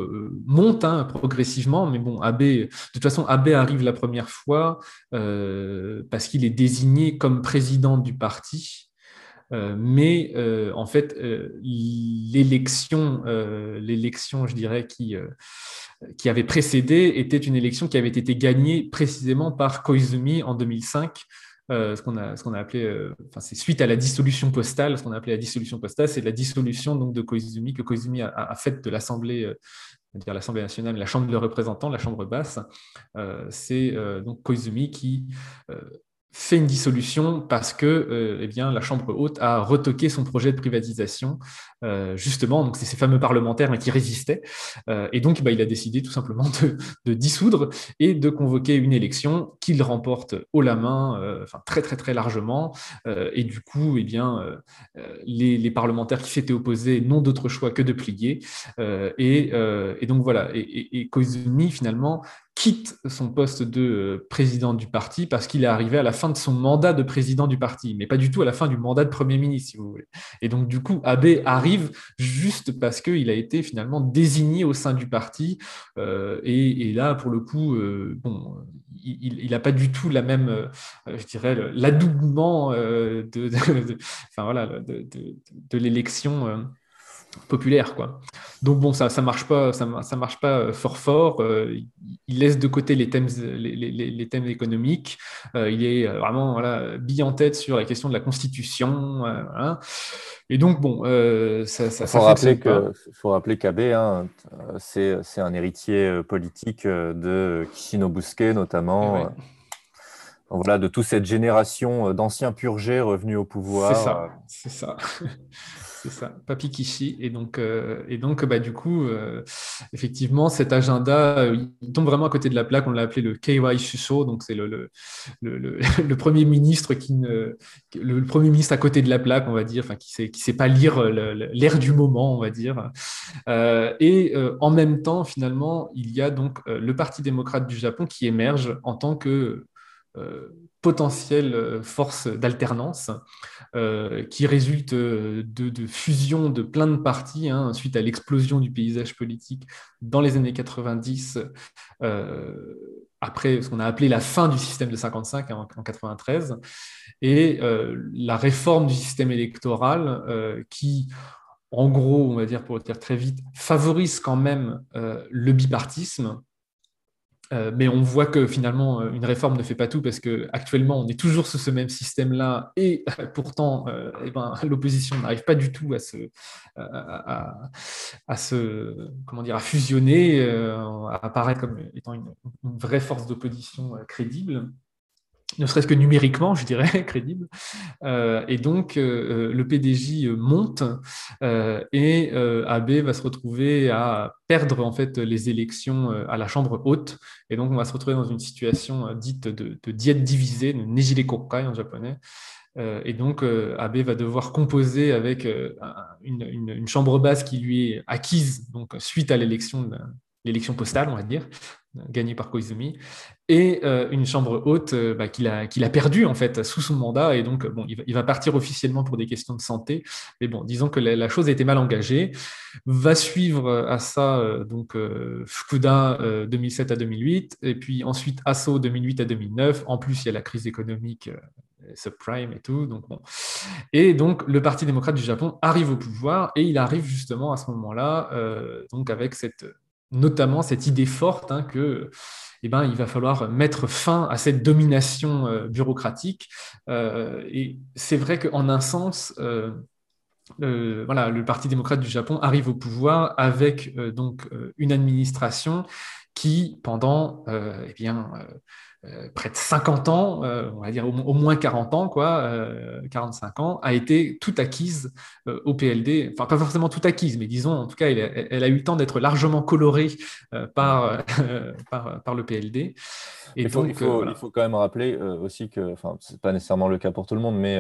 monte hein, progressivement, mais bon, Abe, de toute façon, Abe arrive la première fois parce qu'il est désigné comme président du parti, euh, mais euh, en fait, euh, l'élection, l'élection, je dirais, qui, qui avait précédé était une élection qui avait été gagnée précisément par Koizumi en 2005. ce qu'on a, ce a appelé, enfin, c'est suite à la dissolution postale, ce qu'on a appelé la dissolution postale, c'est la dissolution donc de Koizumi que Koizumi a, a faite de l'Assemblée dire l'Assemblée nationale, la Chambre de représentants, la Chambre basse, c'est donc Koizumi qui fait une dissolution parce que euh, eh bien, la Chambre haute a retoqué son projet de privatisation, euh, justement, donc c'est ces fameux parlementaires qui résistaient, euh, et donc bah, il a décidé tout simplement de, dissoudre et de convoquer une élection qu'il remporte haut la main, enfin très très très largement, et du coup, eh bien, les, parlementaires qui s'étaient opposés n'ont d'autre choix que de plier, et, et, donc voilà, et, et, et Koizumi finalement quitte son poste de euh, président du parti parce qu'il est arrivé à la fin de son mandat de président du parti, mais pas du tout à la fin du mandat de Premier ministre, si vous voulez. Et donc, du coup, Abe arrive juste parce qu'il a été finalement désigné au sein du parti. Euh, et, là, pour le coup, euh, bon, il n'a pas du tout la même, je dirais, l'adoubement de, de, de l'élection populaire quoi. Donc bon ça ça marche pas ça, ça marche pas euh, fort fort. Euh, il laisse de côté les thèmes les, les, les thèmes économiques. Euh, il est vraiment voilà bille en tête sur la question de la constitution. Et donc bon ça, ça, faut rappeler que faut rappeler qu'Abe hein, c'est un héritier politique de Kishinobusque notamment. Voilà, de toute cette génération d'anciens purgés revenus au pouvoir. C'est ça, c'est ça. C'est ça, Papi Kishi. Et donc, euh, bah, du coup, euh, effectivement, cet agenda, euh, il tombe vraiment à côté de la plaque. On l'a appelé le KY Shusho. Donc, c'est le, premier ministre qui ne, le, premier ministre à côté de la plaque, on va dire, enfin, qui ne sait, qui sait pas lire l'air du moment, on va dire. et en même temps, finalement, il y a donc le Parti démocrate du Japon qui émerge en tant que potentielle force d'alternance qui résulte de, fusion de plein de partis hein, suite à l'explosion du paysage politique dans les années 90 après ce qu'on a appelé la fin du système de 55 en, 93 et la réforme du système électoral qui en gros, on va dire pour le dire très vite, favorise quand même le bipartisme euh, mais on voit que finalement, euh, une réforme ne fait pas tout parce qu'actuellement, on est toujours sous ce même système-là et pourtant, euh, eh ben, l'opposition n'arrive pas du tout à se, à, se, comment dire, à fusionner, à apparaître comme étant une vraie force d'opposition crédible ne serait-ce que numériquement, je dirais, crédible. Euh, et donc, euh, le PDJ monte euh, et AB va se retrouver à perdre en fait les élections à la Chambre haute. Et donc, on va se retrouver dans une situation dite de, diète divisée, de nejile kokai en japonais. et donc, AB va devoir composer avec une, une, chambre basse qui lui est acquise donc, suite à l'élection l'élection postale, on va dire, gagnée par Koizumi, et euh, une chambre haute euh, bah, qu'il a, a perdue en fait sous son mandat, et donc bon, il va, partir officiellement pour des questions de santé, mais bon, disons que la, chose a été mal engagée. Va suivre euh, à ça donc Fukuda 2007 à 2008, et puis ensuite Asso 2008 à 2009. En plus, il y a la crise économique subprime et tout. Donc bon. Et donc, le Parti démocrate du Japon arrive au pouvoir et il arrive justement à ce moment-là, donc avec cette notamment cette idée forte hein, que eh ben, il va falloir mettre fin à cette domination euh, bureaucratique. Euh, et c'est vrai qu'en un sens, euh, voilà, le Parti démocrate du Japon arrive au pouvoir avec donc une administration qui, pendant eh bien, près de 50 ans, euh, on va dire au, moins 40 ans, quoi, 45 euh, ans, a été tout acquise au PLD. Enfin, pas forcément tout acquise, mais disons, en tout cas, elle, a eu le temps d'être largement colorée par, par, le PLD. Et il, faut, il, faut, quand même rappeler aussi que, enfin, c'est pas nécessairement le cas pour tout le monde, mais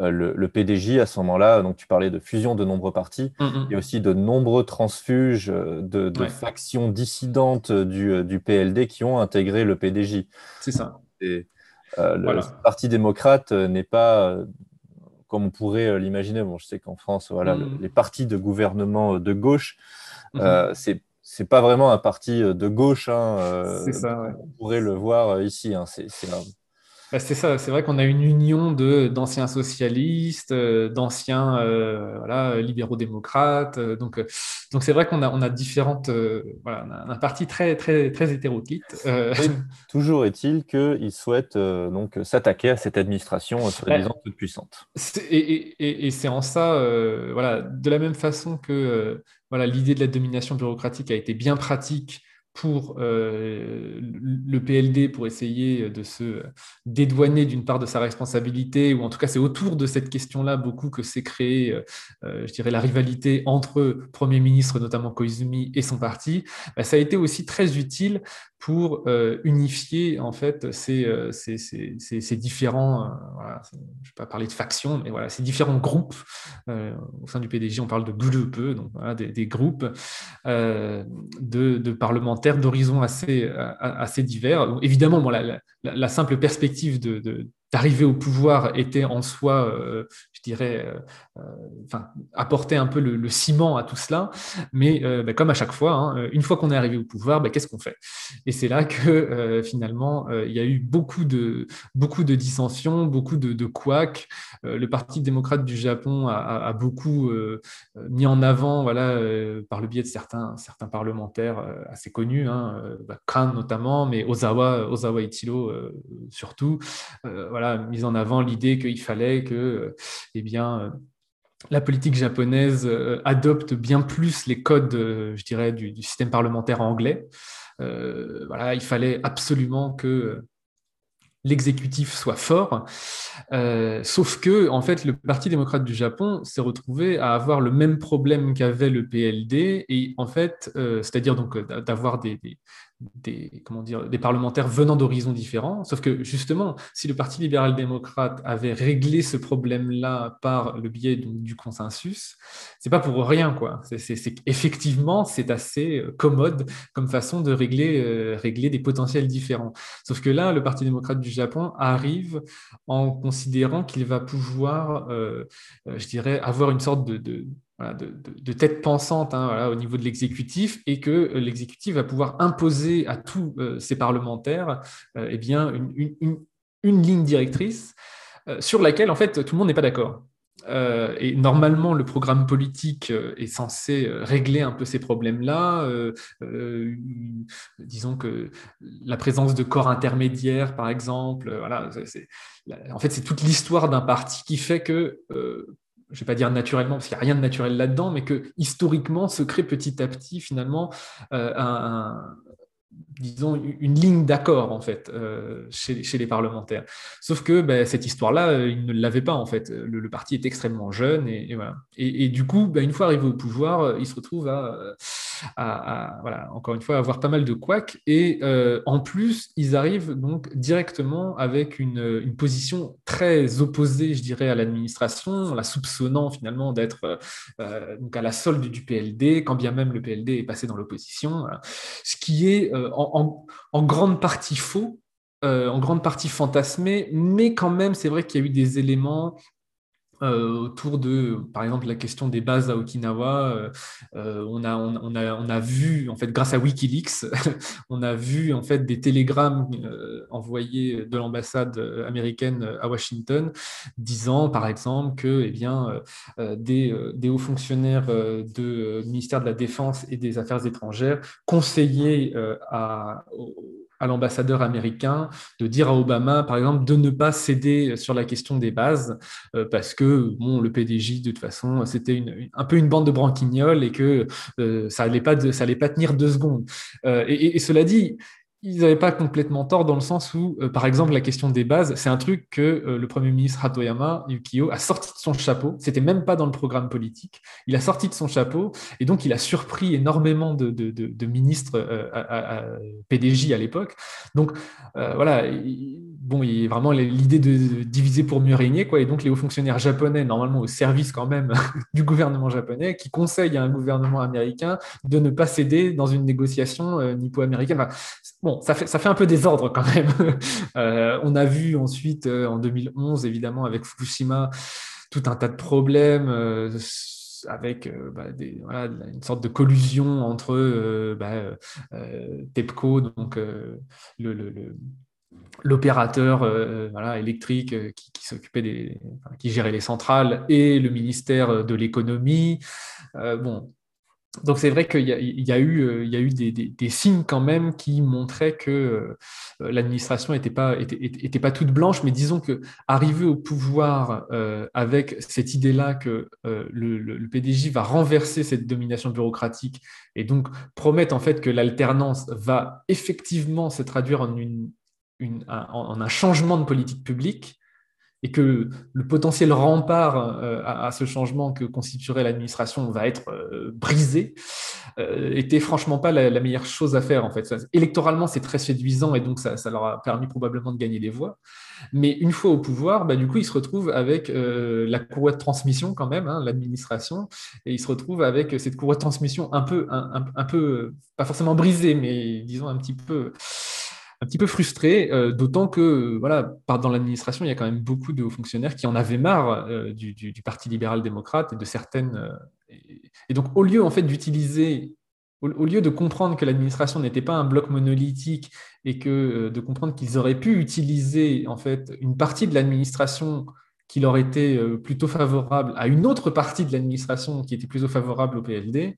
le, PDJ à ce moment-là, donc tu parlais de fusion de nombreux partis, et mm, mm. aussi de nombreux transfuges de, factions dissidentes du, du, PLD qui ont intégré le PDJ. C'est ça. Et, euh, le Parti démocrate euh, n'est pas euh, comme on pourrait l'imaginer. Bon, je sais qu'en France, voilà, mm. les partis de gouvernement de gauche, mm-hmm. c'est c'est pas vraiment un parti de gauche. Hein, c'est ça. On pourrait le voir ici. Hein, c'est bah, c'est ça, c'est vrai qu'on a une union de, d'anciens socialistes, euh, d'anciens euh, voilà, libéraux-démocrates. Euh, donc, donc c'est vrai qu'on a, on a différentes. voilà, on a un parti très, très, très hétéroclite. toujours est-il qu'ils souhaitent donc s'attaquer à cette administration soi-disant toute puissante. Et, et, et, c'est en ça, voilà, de la même façon que voilà, l'idée de la domination bureaucratique a été bien pratique pour euh, le PLD pour essayer de se dédouaner d'une part de sa responsabilité, ou en tout cas c'est autour de cette question-là beaucoup que s'est créée, euh, euh, je dirais, la rivalité entre Premier ministre, notamment Koizumi, et son parti, bah, ça a été aussi très utile pour unifier en fait ces, ces, ces, ces différents, voilà, je ne vais pas parler de factions, mais voilà, ces différents groupes au sein du PDG, on parle de GLUPE, donc des, des, groupes de, de, parlementaires d'horizons assez, assez divers. Évidemment, bon, la, simple perspective de d'arriver au pouvoir était en soi, euh, je dirais, euh, euh, apporter un peu le, ciment à tout cela. Mais bah, comme à chaque fois, hein, une fois qu'on est arrivé au pouvoir, bah, qu'est-ce qu'on fait? Et c'est là que finalement, il y a eu beaucoup de, beaucoup de dissensions, beaucoup de, de couacs. le Parti démocrate du Japon a, beaucoup mis en avant, voilà, par le biais de certains, certains parlementaires assez connus, hein, bah, Khan notamment, mais Ozawa, Ozawa Ichiro surtout voilà, mise en avant l'idée qu'il fallait que eh bien, euh, la politique japonaise euh, adopte bien plus les codes, euh, je dirais, du, système parlementaire anglais. il fallait absolument que l'exécutif soit fort. sauf que, en fait, le Parti démocrate du Japon s'est retrouvé à avoir le même problème qu'avait le PLD, et en fait, c'est-à-dire donc d'avoir des, comment dire, des parlementaires venant d'horizons différents. Sauf que justement, si le Parti libéral-démocrate avait réglé ce problème-là par le biais du consensus, c'est pas pour rien. quoi. C'est, effectivement, c'est assez euh, commode comme façon de régler, euh, régler des potentiels différents. Sauf que là, le Parti démocrate du Japon arrive en considérant qu'il va pouvoir, euh, je dirais, avoir une sorte de de, tête pensante hein, au niveau de l'exécutif et que euh, l'exécutif va pouvoir imposer à tous euh, ses parlementaires euh, eh bien, une, ligne directrice sur laquelle en fait tout le monde n'est pas d'accord. et normalement, le programme politique est censé régler un peu ces problèmes-là. disons que la présence de corps intermédiaires, par exemple, voilà, en fait, c'est toute l'histoire d'un parti qui fait que je ne vais pas dire naturellement, parce qu'il n'y a rien de naturel là-dedans, mais que historiquement se crée petit à petit finalement euh, un, disons, une ligne d'accord, en fait, euh, chez, les parlementaires. Sauf que ben, cette histoire-là, euh, ils ne l'avaient pas, en fait. Le, parti est extrêmement jeune, et, voilà. Et, du coup, ben, une fois arrivé au pouvoir, euh, ils se retrouvent à, voilà, encore une fois, avoir pas mal de couacs, et en plus, ils arrivent donc directement avec une, position très opposée, je dirais, à l'administration, la soupçonnant finalement d'être donc à la solde du PLD, quand bien même le PLD est passé dans l'opposition, ce qui est en, grande partie faux, euh, en grande partie fantasmé, mais quand même, c'est vrai qu'il y a eu des éléments autour de, par exemple, la question des bases à Okinawa. Euh, on, a, on, a, on, a, vu, en fait, grâce à Wikileaks, on a vu en fait des télégrammes envoyés de l'ambassade américaine à Washington, disant, par exemple, que eh bien, des, des, hauts fonctionnaires du ministère de la Défense et des Affaires étrangères conseillaient à à l'ambassadeur américain de dire à Obama, par exemple, de ne pas céder sur la question des bases, euh, parce que bon, le PDJ, de toute façon, c'était un peu une bande de branquignoles et que euh, ça n'allait pas, pas tenir deux secondes. Euh, et, cela dit, ils n'avaient pas complètement tort dans le sens où, euh, par exemple, la question des bases, c'est un truc que euh, le Premier ministre Hatoyama Yukio a sorti de son chapeau. C'était même pas dans le programme politique. Il a sorti de son chapeau et donc il a surpris énormément de, ministres euh, à, PDJ à l'époque. Donc voilà, bon, il y a vraiment l'idée de diviser pour mieux régner, quoi. Et donc les hauts fonctionnaires japonais, normalement au service quand même du gouvernement japonais, qui conseillent à un gouvernement américain de ne pas céder dans une négociation nippo-américaine. bon, ça fait, ça fait un peu désordre quand même. Euh, on a vu ensuite, euh, en 2011, évidemment, avec Fukushima, tout un tas de problèmes. Euh, avec bah, une sorte de collusion entre bah, TEPCO, donc le, l'opérateur voilà, électrique qui, s'occupait des, qui gérait les centrales et le ministère de l'économie. bon, donc c'est vrai qu'il y, a eu, euh, il y a eu des, signes quand même qui montraient que euh, l'administration n'était pas, était, pas toute blanche, mais disons que arriver au pouvoir euh, avec cette idée-là que le, PDJ va renverser cette domination bureaucratique et donc promettre en fait que l'alternance va effectivement se traduire en, une, en un changement de politique publique, et que le potentiel rempart euh, à, ce changement que constituerait l'administration va être euh, brisé, euh, était franchement pas la, meilleure chose à faire en fait. électoralement, c'est très séduisant et donc ça, leur a permis probablement de gagner des voix. Mais une fois au pouvoir, bah, du coup, ils se retrouvent avec la courroie de transmission quand même, hein, l'administration, et ils se retrouvent avec cette courroie de transmission un peu, un peu, pas forcément brisée, mais disons un petit peu un petit peu frustré, euh, d'autant que voilà, dans l'administration, il y a quand même beaucoup de hauts fonctionnaires qui en avaient marre euh, du, Parti libéral-démocrate et de certaines. Euh, et, donc, au lieu en fait d'utiliser, au, lieu de comprendre que l'administration n'était pas un bloc monolithique et que de comprendre qu'ils auraient pu utiliser en fait une partie de l'administration qui leur était plutôt favorable à une autre partie de l'administration qui était plutôt favorable au PLD,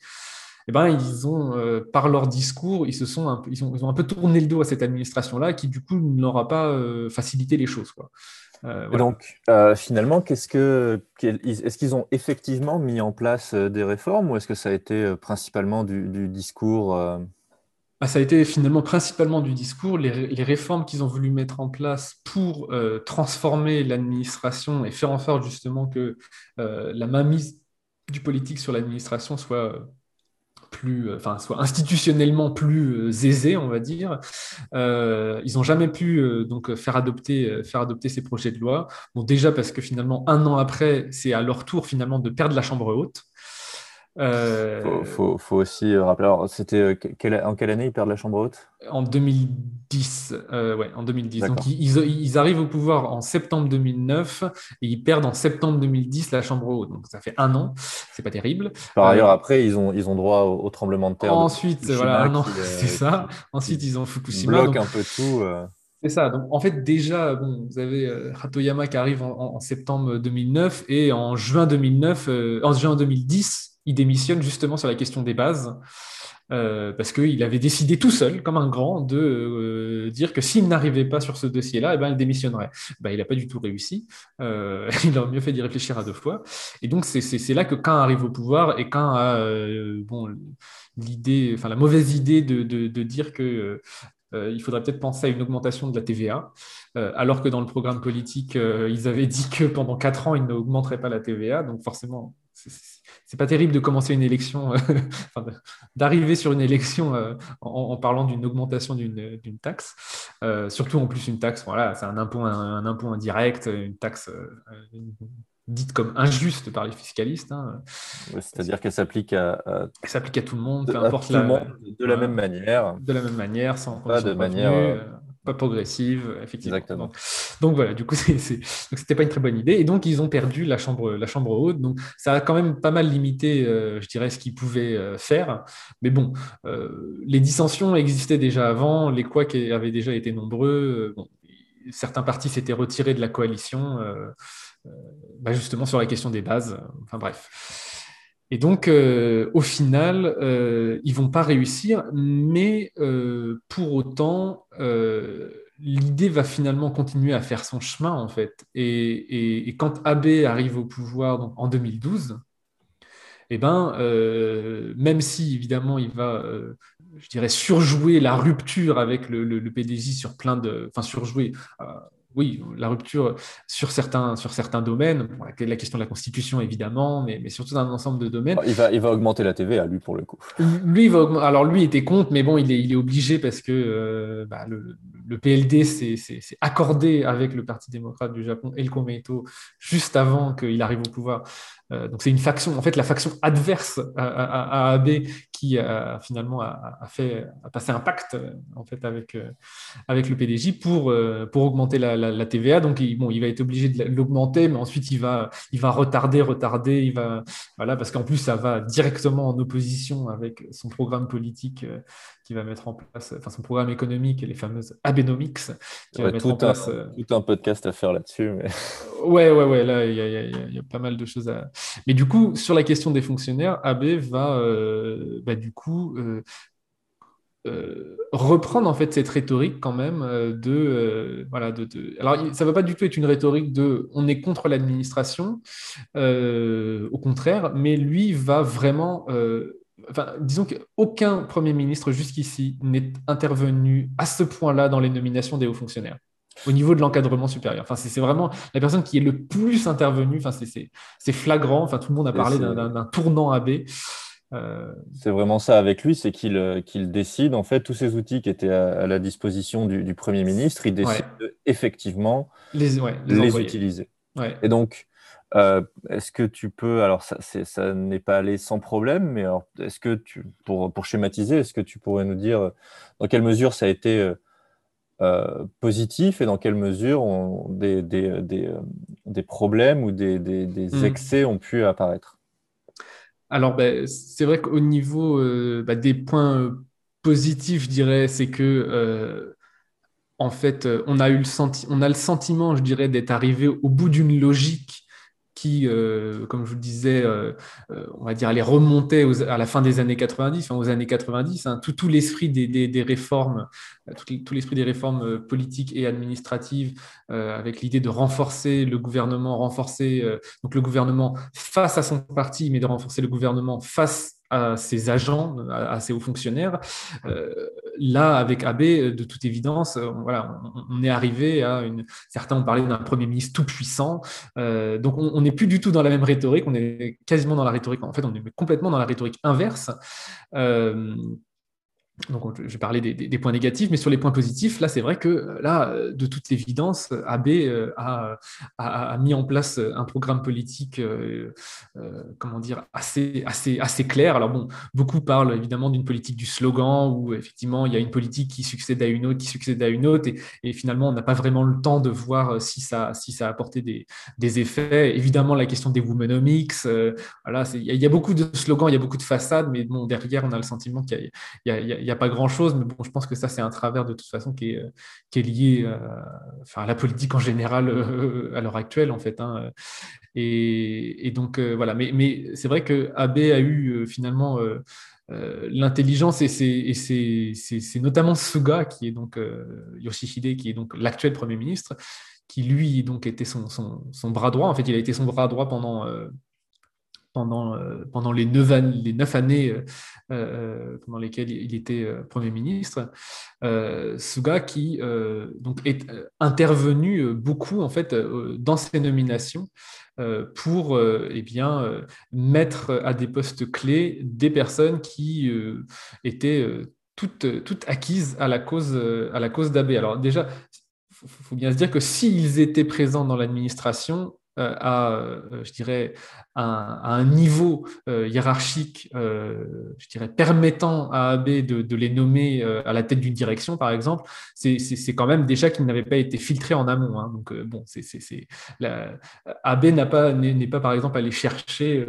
eh ben, ils ont, euh, par leur discours, ils, se sont un peu, ils, ont, un peu tourné le dos à cette administration-là qui, du coup, n'aura pas euh, facilité les choses. Quoi. Euh, donc, finalement, qu'est-ce que, est-ce qu'ils ont effectivement mis en place des réformes ou est-ce que ça a été principalement du, discours bah, ça a été finalement principalement du discours, les, réformes qu'ils ont voulu mettre en place pour transformer l'administration et faire en sorte justement que la mainmise du politique sur l'administration soit plus, enfin, soit institutionnellement plus aisés, on va dire. ils n'ont jamais pu donc faire adopter, faire adopter ces projets de loi. Bon, déjà parce que finalement, un an après, c'est à leur tour finalement de perdre la Chambre haute. Il euh, faut, aussi rappeler, alors c'était euh, en quelle année ils perdent la Chambre haute? En 2010, euh, ouais, en 2010. Donc ils, arrivent au pouvoir en septembre 2009 et ils perdent en septembre 2010 la Chambre haute. Donc ça fait un an, c'est pas terrible. Par ailleurs, après ils ont, ils ont droit au, tremblement de terre. Ensuite, voilà, un an, c'est ça. Ensuite ils ont Fukushima. Bloque un peu tout. C'est ça. Donc, en fait, déjà, bon, vous avez Hatoyama qui arrive en, septembre 2009 et en juin 2009, en juin 2010, il démissionne justement sur la question des bases, euh, parce qu'il avait décidé tout seul, comme un grand, de euh, dire que s'il n'arrivait pas sur ce dossier-là, eh ben, il démissionnerait. Ben, il n'a pas du tout réussi. Euh, il aurait mieux fait d'y réfléchir à deux fois. Et donc, c'est là que quand arrive au pouvoir et quand a bon, l'idée, enfin la mauvaise idée de, de dire que il faudrait peut-être penser à une augmentation de la TVA, alors que dans le programme politique, ils avaient dit que pendant quatre ans, ils n'augmenteraient pas la TVA. Donc forcément, pas terrible de commencer une élection, euh, d'arriver sur une élection euh, en, parlant d'une augmentation d'une taxe. Euh, surtout en plus une taxe, voilà, c'est un impôt, un, impôt indirect, une taxe dite comme injuste par les fiscalistes. Hein. C'est-à-dire qu'elle s'applique à, s'applique à tout le monde, peu importe la, de la même manière. De la même manière, sans pas de manière pas progressive, effectivement. Donc, voilà, du coup, c'était pas une très bonne idée. Et donc, ils ont perdu la chambre, la chambre haute. Donc, ça a quand même pas mal limité, euh, je dirais, ce qu'ils pouvaient euh, faire. Mais bon, euh, les dissensions existaient déjà avant, les couacs avaient déjà été nombreux. certains partis s'étaient retirés de la coalition, bah, justement sur la question des bases. Enfin bref. Et donc, euh, au final, euh, ils vont pas réussir, mais euh, pour autant, euh, l'idée va finalement continuer à faire son chemin, en fait. Et, quand Abe arrive au pouvoir en 2012, eh ben, même si évidemment il va, je dirais, surjouer la rupture avec le, le, le PDJ sur plein de, enfin surjouer oui, la rupture sur certains, sur certains domaines, la question de la Constitution évidemment, mais, mais surtout dans un ensemble de domaines. Il va, il va augmenter la TVA, lui, pour le coup. Lui, va alors lui était contre, mais bon, il est, il est obligé parce que euh, bah, le, le, PLD s'est accordé avec le Parti démocrate du Japon et le Komeito juste avant qu'il arrive au pouvoir. Euh, donc c'est une faction, en fait, la faction adverse à, Abe qui a, finalement a, fait a passé un pacte en fait avec euh, avec le PDJ pour euh, pour augmenter la, TVA. Donc il, bon, il va être obligé de l'augmenter, mais ensuite il va il va retarder, retarder, il va voilà parce qu'en plus ça va directement en opposition avec son programme politique qui va mettre en place, enfin son programme économique, les fameuses Abenomics. Qui va mettre tout, en place, un, tout un podcast à faire là-dessus. Mais... Ouais, ouais, ouais, là il y, y, y a pas mal de choses à mais du coup, sur la question des fonctionnaires, AB va euh, bah, du coup euh, euh, reprendre en fait cette rhétorique quand même de voilà de, alors ça va pas du tout être une rhétorique de on est contre l'administration au contraire mais lui va vraiment Enfin, disons qu'aucun Premier ministre jusqu'ici n'est intervenu à ce point-là dans les nominations des hauts fonctionnaires au niveau de l'encadrement supérieur. Enfin, c'est vraiment la personne qui est le plus intervenue. Enfin, c'est flagrant. Enfin, tout le monde a parlé d'un tournant AB. Euh... C'est vraiment ça avec lui, c'est qu'il euh, qu'il décide, en fait, tous ces outils qui étaient à, la disposition du, du, Premier ministre, il décide effectivement les, ouais, les, utiliser. Et donc, euh, est-ce que tu peux, alors ça, ça n'est pas allé sans problème, mais est-ce que tu, pour, pour schématiser, est-ce que tu pourrais nous dire dans quelle mesure ça a été euh, euh, positif et dans quelle mesure des, des, des, euh, des, problèmes ou des, hmm. excès ont pu apparaître? Alors, ben, c'est vrai qu'au niveau euh, bah, des points positifs, je dirais, c'est que en fait, on a, eu le on a le sentiment, je dirais, d'être arrivé au bout d'une logique qui, euh, comme je vous le disais, euh, euh, on va dire, allait remonter à la fin des années 90, aux années 90, hein, tout, l'esprit des, des, réformes, tout, l'esprit des réformes politiques et administratives, avec l'idée de renforcer le gouvernement, renforcer donc le gouvernement face à son parti, mais de renforcer le gouvernement face à ses agents, à, ses hauts fonctionnaires. là, avec Abbé, de toute évidence, voilà, on, est arrivé à une. Certains ont parlé d'un premier ministre tout puissant. donc, on n'est plus du tout dans la même rhétorique. On est quasiment dans la rhétorique. En fait, on est complètement dans la rhétorique inverse. Donc, je vais parler des, points négatifs, mais sur les points positifs, là, c'est vrai que là, de toute évidence, AB euh, a, mis en place un programme politique, euh, euh, comment dire, assez, assez, assez clair. Alors bon, beaucoup parlent évidemment d'une politique du slogan, où effectivement, il y a une politique qui succède à une autre, qui succède à une autre, et, finalement, on n'a pas vraiment le temps de voir si ça, si ça a apporté des, des effets. Évidemment, la question des womenomics, voilà, il y, a beaucoup de slogans, il y a beaucoup de façades, mais bon, derrière, on a le sentiment qu'il y a n'y a pas grand-chose, mais bon, je pense que ça, c'est un travers de toute façon qui est, est lié euh, à la politique en général euh, à l'heure actuelle, en fait. Hein. Et, donc, euh, voilà. Mais, c'est vrai que AB a eu finalement l'intelligence, et c'est notamment Suga, qui est donc Yoshihide, qui est donc l'actuel Premier ministre, qui lui donc était son, son, bras droit. En fait, il a été son bras droit pendant pendant, euh, pendant les, neuf, années euh, euh, pendant lesquelles il était Premier ministre, Suga qui donc est intervenu beaucoup en fait dans ces nominations pour eh bien, mettre à des postes clés des personnes qui étaient toutes, toutes, acquises à la cause, à la cause d'Abbé. Alors déjà, il faut bien se dire que s'ils étaient présents dans l'administration, à, je dirais, à, un niveau euh, hiérarchique, euh, je dirais, permettant à AB de, les nommer euh, à la tête d'une direction, par exemple, c'est quand même déjà qu'ils n'avaient pas été filtrés en amont. Hein. Donc, bon, c'est AB n'est pas, pas, par exemple, allé chercher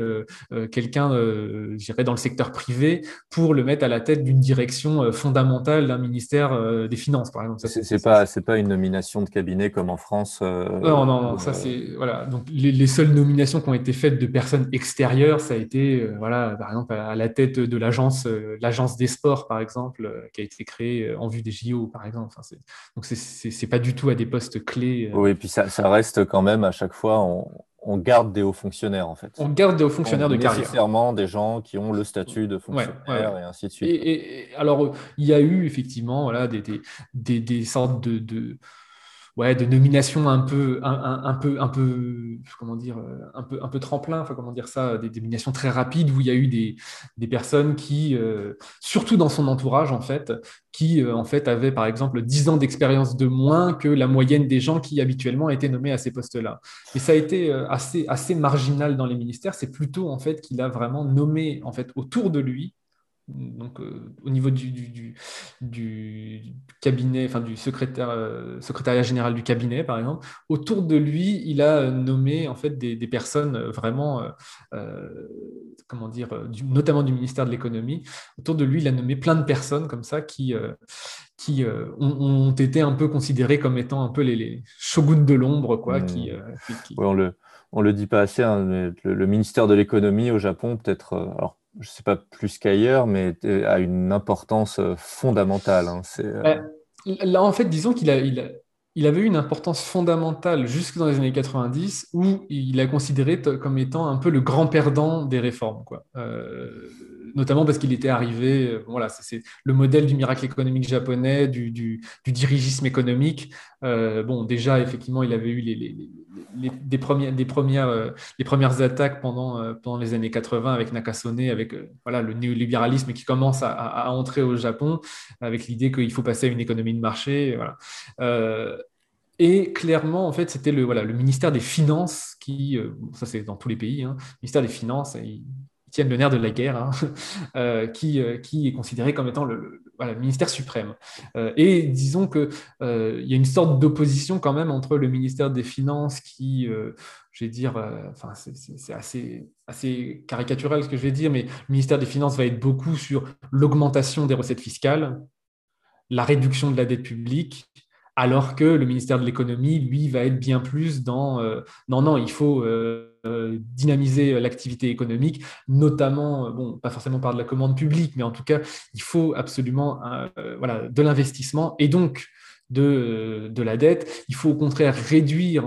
quelqu'un, je dirais, dans le secteur privé pour le mettre à la tête d'une direction fondamentale d'un ministère des Finances, par exemple. C'est pas, pas une nomination de cabinet comme en France. non, non, non, ça c'est. Voilà. Donc, les, les, seules nominations qui ont été faites de personnes extérieures, ça a été, euh, voilà, par exemple, à la tête de l'agence, euh, l'agence des sports, par exemple, euh, qui a été créée en vue des JO, par exemple. Enfin, donc, c'est pas du tout à des postes clés. Oui, et puis ça, ça, reste quand même à chaque fois, on, on, garde des hauts fonctionnaires, en fait. On garde des hauts fonctionnaires de carrière. Nécessairement des gens qui ont le statut de fonctionnaire et ainsi de suite. Et, alors, il y a eu effectivement voilà, des, des, des, sortes de, de ouais, de nominations un peu, un, peu, un peu, comment dire, euh, un peu, tremplin, comment dire ça, des, nominations très rapides où il y a eu des, des personnes qui, euh, surtout dans son entourage en fait, qui euh, en fait avaient par exemple 10 ans d'expérience de moins que la moyenne des gens qui habituellement étaient nommés à ces postes-là. Et ça a été assez, assez marginal dans les ministères. C'est plutôt en fait qu'il a vraiment nommé en fait autour de lui donc euh, au niveau du, du, cabinet, enfin du secrétaire, euh, secrétariat général du cabinet, par exemple, autour de lui, il a nommé en fait des, personnes vraiment, euh, comment dire, notamment du ministère de l'économie. Autour de lui, il a nommé plein de personnes comme ça qui, qui ont, été un peu considérées comme étant un peu les, shoguns de l'ombre, quoi. Qui, on le on le dit pas assez, hein, le, le, ministère de l'économie au Japon, peut-être, alors je ne sais pas plus qu'ailleurs, mais a une importance euh, fondamentale. Hein. Euh, bah, là, en fait, disons qu'il a, avait eu une importance fondamentale jusque dans les années 90, où il a considéré comme étant un peu le grand perdant des réformes. Quoi. Euh, notamment parce qu'il était arrivé, voilà, c'est le modèle du miracle économique japonais, du, du, dirigisme économique. bon, déjà, effectivement, il avait eu les des, premières, des premières, euh, les premières attaques pendant, euh, pendant les années 80 avec Nakasone, avec euh, voilà, le néolibéralisme qui commence à, entrer au Japon, avec l'idée qu'il faut passer à une économie de marché. Et clairement, en fait, c'était le, voilà, le ministère des Finances qui, ça c'est dans tous les pays, hein, le ministère des Finances, ils, tiennent le nerf de la guerre, hein, qui, qui est considéré comme étant le, ministère suprême. Euh, et disons qu'il euh, y a une sorte d'opposition quand même entre le ministère des Finances qui, euh, je vais dire, enfin, c'est assez, assez caricatural ce que je vais dire, mais le ministère des Finances va être beaucoup sur l'augmentation des recettes fiscales, la réduction de la dette publique, alors que le ministère de l'économie, lui, va être bien plus dans non, non, il faut euh, dynamiser l'activité économique, notamment, euh, bon, pas forcément par de la commande publique, mais en tout cas, il faut absolument euh, voilà, de l'investissement. Et donc, de, de la dette. Il faut au contraire réduire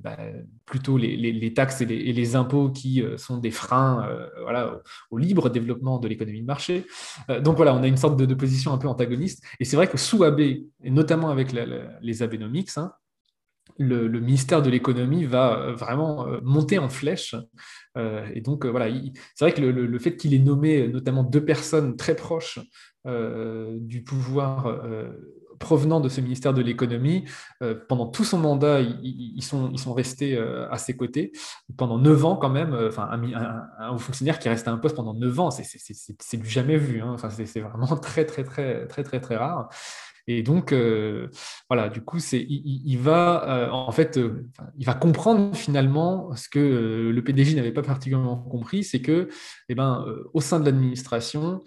bah, plutôt les, taxes et les, et les, impôts qui sont des freins voilà, au, libre développement de l'économie de marché. donc voilà, on a une sorte de, position un peu antagoniste. Et c'est vrai que sous AB, et notamment avec les Abenomics, hein, le, ministère de l'économie va euh, vraiment euh, monter en flèche. Euh, et donc, voilà, c'est vrai que le, fait qu'il ait nommé notamment deux personnes très proches du pouvoir provenant de ce ministère de l'économie, pendant tout son mandat, ils, sont, restés à ses côtés, pendant neuf ans quand même, enfin, un, haut fonctionnaire qui reste à un poste pendant neuf ans, c'est du jamais vu, hein. enfin, c'est vraiment très, très, très, très, très, très rare. Et donc, euh, voilà, du coup, c'est, il, va euh, en fait, euh, il va comprendre finalement ce que le PDG n'avait pas particulièrement compris, c'est que, eh ben, au sein de l'administration,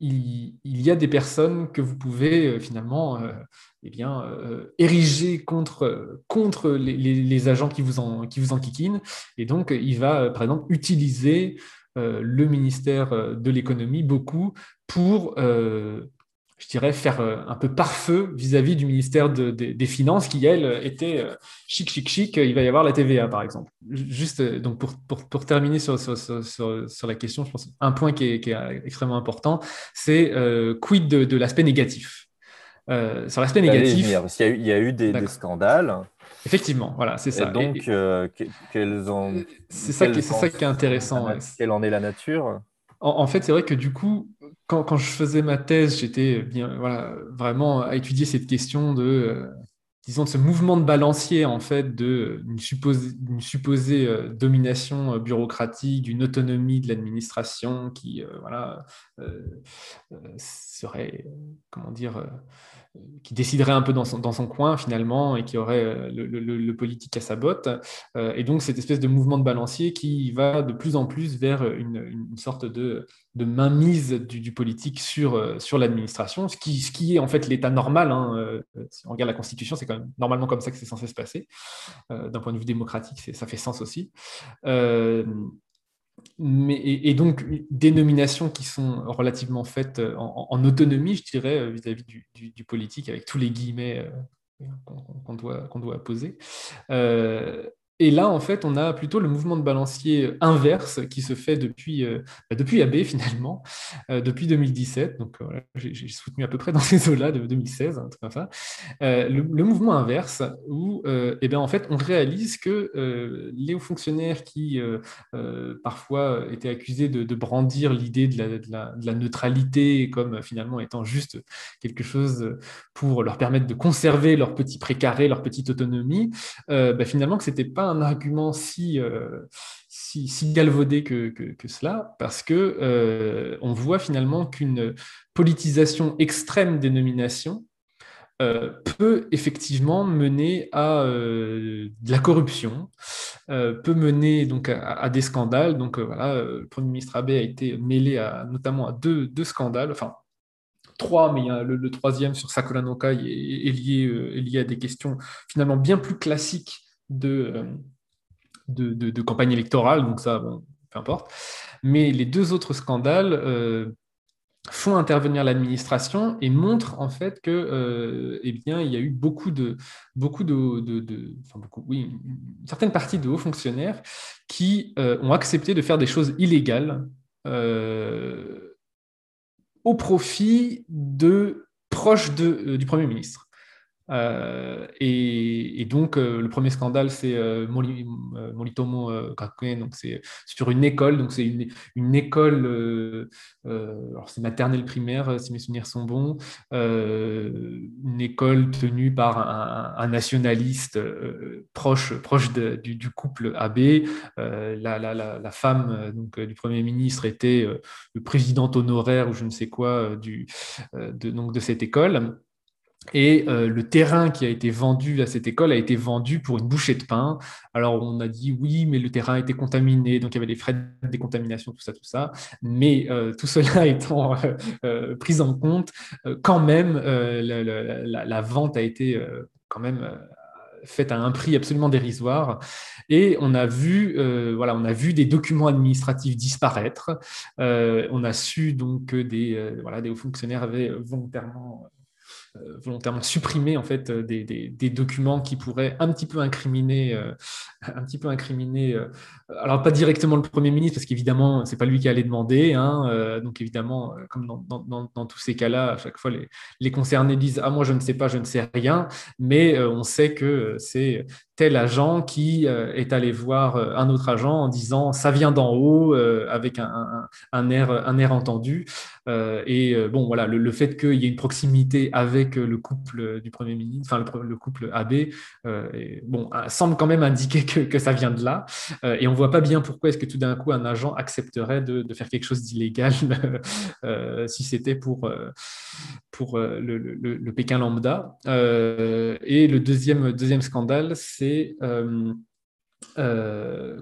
il, y a des personnes que vous pouvez finalement, eh bien, ériger contre, contre les, agents qui vous en, qui vous. Et donc, il va, par exemple, utiliser le ministère de l'économie beaucoup pour je dirais, faire euh, un peu pare-feu vis-à-vis du ministère des Finances qui, elle, était euh, chic, chic, chic. Il va y avoir la TVA, par exemple. Juste euh, donc pour, pour, pour terminer sur, sur, sur, la question, je pense un point qui est, qui est extrêmement important, c'est quid de, de l'aspect négatif? sur l'aspect négatif. il, y a eu, des, scandales. Effectivement, voilà, c'est ça. Et donc, quels ont. C'est ça, qui, ça qui est intéressant. Quelle en est la nature? En, fait, c'est vrai que du coup, quand, je faisais ma thèse, j'étais bien, voilà, vraiment à étudier cette question de, euh, disons, de ce mouvement de balancier, en fait, d'une supposée, supposée euh, domination euh, bureaucratique, d'une autonomie de l'administration qui, voilà, serait, comment dire, qui déciderait un peu dans son, coin finalement et qui aurait euh, le, politique à sa botte. Euh, et donc cette espèce de mouvement de balancier qui va de plus en plus vers une, sorte de, de mainmise du, du, politique sur, euh, sur l'administration, ce qui, ce qui est en fait l'état normal. Hein, si on regarde la Constitution, c'est quand même normalement comme ça que c'est censé se passer. D'un point de vue démocratique, ça fait sens aussi mais, et, donc des nominations qui sont relativement faites euh, en, autonomie, je dirais, euh, vis-à-vis du, politique, avec tous les guillemets euh, qu'on doit, qu'on doit poser. Et là, en fait, on a plutôt le mouvement de balancier inverse qui se fait depuis, euh, bah, depuis AB, finalement, euh, depuis 2017. Donc, euh, j'ai soutenu à peu près dans ces eaux-là, de 2016, un truc comme ça. Le, mouvement inverse, où, eh bien, en fait, on réalise que les hauts fonctionnaires qui, parfois, étaient accusés de, brandir l'idée de, la, neutralité comme finalement étant juste quelque chose pour leur permettre de conserver leur petit précaré, leur petite autonomie, bah, finalement, que ce n'était pas un argument si, euh, si, si, galvaudé que, cela, parce que euh, on voit finalement qu'une politisation extrême des nominations euh, peut effectivement mener à de la corruption, peut mener donc à, des scandales. Donc voilà, le Premier ministre Abbé a été mêlé à, notamment à deux, deux scandales, enfin trois, mais le, troisième sur no Kai est, lié, est, lié, à des questions finalement bien plus classiques de, de, campagne électorale, donc ça, peu importe. Mais les deux autres scandales euh, font intervenir l'administration et montrent en fait que, euh, eh bien, il y a eu beaucoup de, beaucoup de, enfin beaucoup, oui, une certaine partie de hauts fonctionnaires qui euh, ont accepté de faire des choses illégales au profit de proches de, du Premier ministre. Euh, et, donc, euh, le premier scandale, c'est euh, Moritomo Gakuen, donc c'est sur une école, donc c'est une, école, alors c'est maternelle primaire, si mes souvenirs sont bons, une école tenue par un, nationaliste proche, proche du, couple AB. La, la, la, femme donc, du Premier ministre était le présidente honoraire ou je ne sais quoi du, de, donc, de cette école. Et euh, le terrain qui a été vendu à cette école a été vendu pour une bouchée de pain. Alors on a dit oui, mais le terrain été contaminé, donc il y avait des frais de décontamination, tout ça, tout ça. Mais euh, tout cela étant euh, pris en compte, quand même, la, vente a été quand même faite à un prix absolument dérisoire. Et on a vu, voilà, on a vu des documents administratifs disparaître. on a su donc que des, voilà, des hauts fonctionnaires avaient volontairement volontairement supprimer en fait des, des, documents qui pourraient un petit peu incriminer, un petit peu incriminer. alors pas directement le Premier ministre parce qu'évidemment c'est pas lui qui allait demander. Hein, donc évidemment, comme dans, dans, dans, tous ces cas-là, à chaque fois les, les concernés disent ah moi je ne sais pas, je ne sais rien, mais on sait que c'est tel agent qui euh, est allé voir euh, un autre agent en disant ça vient d'en haut euh, avec un, un, air, un air entendu. et bon, voilà, le, fait qu'il y ait une proximité avec le couple du Premier ministre, enfin le, couple AB, bon, semble quand même indiquer que, que ça vient de là. et on voit pas bien pourquoi est-ce que tout d'un coup un agent accepterait de, de faire quelque chose d'illégal si c'était pour, pour le, le, Pékin lambda. et le deuxième, deuxième scandale, c'est c'est euh, euh,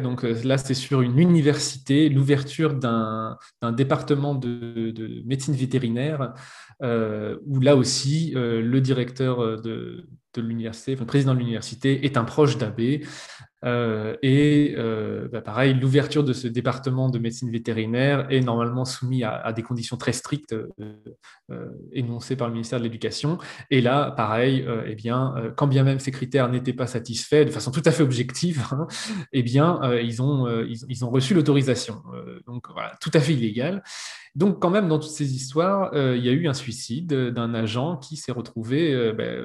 Donc euh, là, c'est sur une université, l'ouverture d'un département de, médecine vétérinaire, où là aussi, le directeur de, l'université, le président de l'université, est un proche d'Abbé. Euh, et euh, bah, pareil, l'ouverture de ce département de médecine vétérinaire est normalement soumise à, des conditions très strictes euh, énoncées par le ministère de l'Éducation. Et là, pareil, eh bien, quand bien même ces critères n'étaient pas satisfaits de façon tout à fait objective, hein, eh bien, ils, ont, ils, ont reçu l'autorisation. donc voilà, tout à fait illégal. Donc, quand même, dans toutes ces histoires, il y a eu un suicide d'un agent qui s'est retrouvé, ben,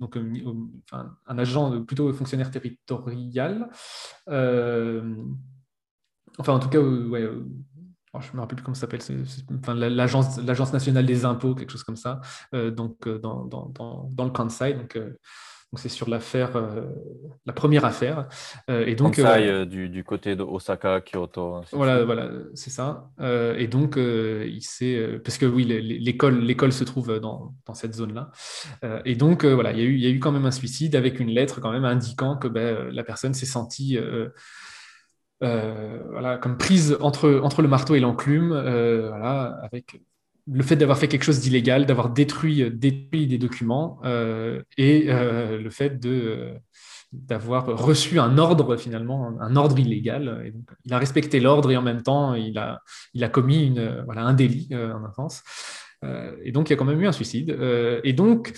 donc, un agent plutôt fonctionnaire territorial euh, enfin, en tout cas, euh, ouais, euh, oh, je me rappelle plus comment ça s'appelle, enfin, l'agence, nationale des impôts, quelque chose comme ça, donc dans, dans, dans, le Kansai. Donc c'est sur l'affaire, la première affaire. et donc Kansai, du, du, côté de Osaka, Kyoto. Voilà, voilà, c'est ça. et donc il s'est, parce que oui, l'école, l'école se trouve dans, dans cette zone-là. et donc voilà, il y, a eu, il y a eu quand même un suicide avec une lettre quand même indiquant que ben, la personne s'est sentie voilà, comme prise entre, entre le marteau et l'enclume, voilà, avec le fait d'avoir fait quelque chose d'illégal, d'avoir détruit, euh, des documents euh, et euh, le fait d'avoir reçu un ordre finalement, un ordre illégal. il a respecté l'ordre et en même temps il a, il a commis une, voilà, un délit en un sens. et donc, il y a quand même eu un suicide. et donc,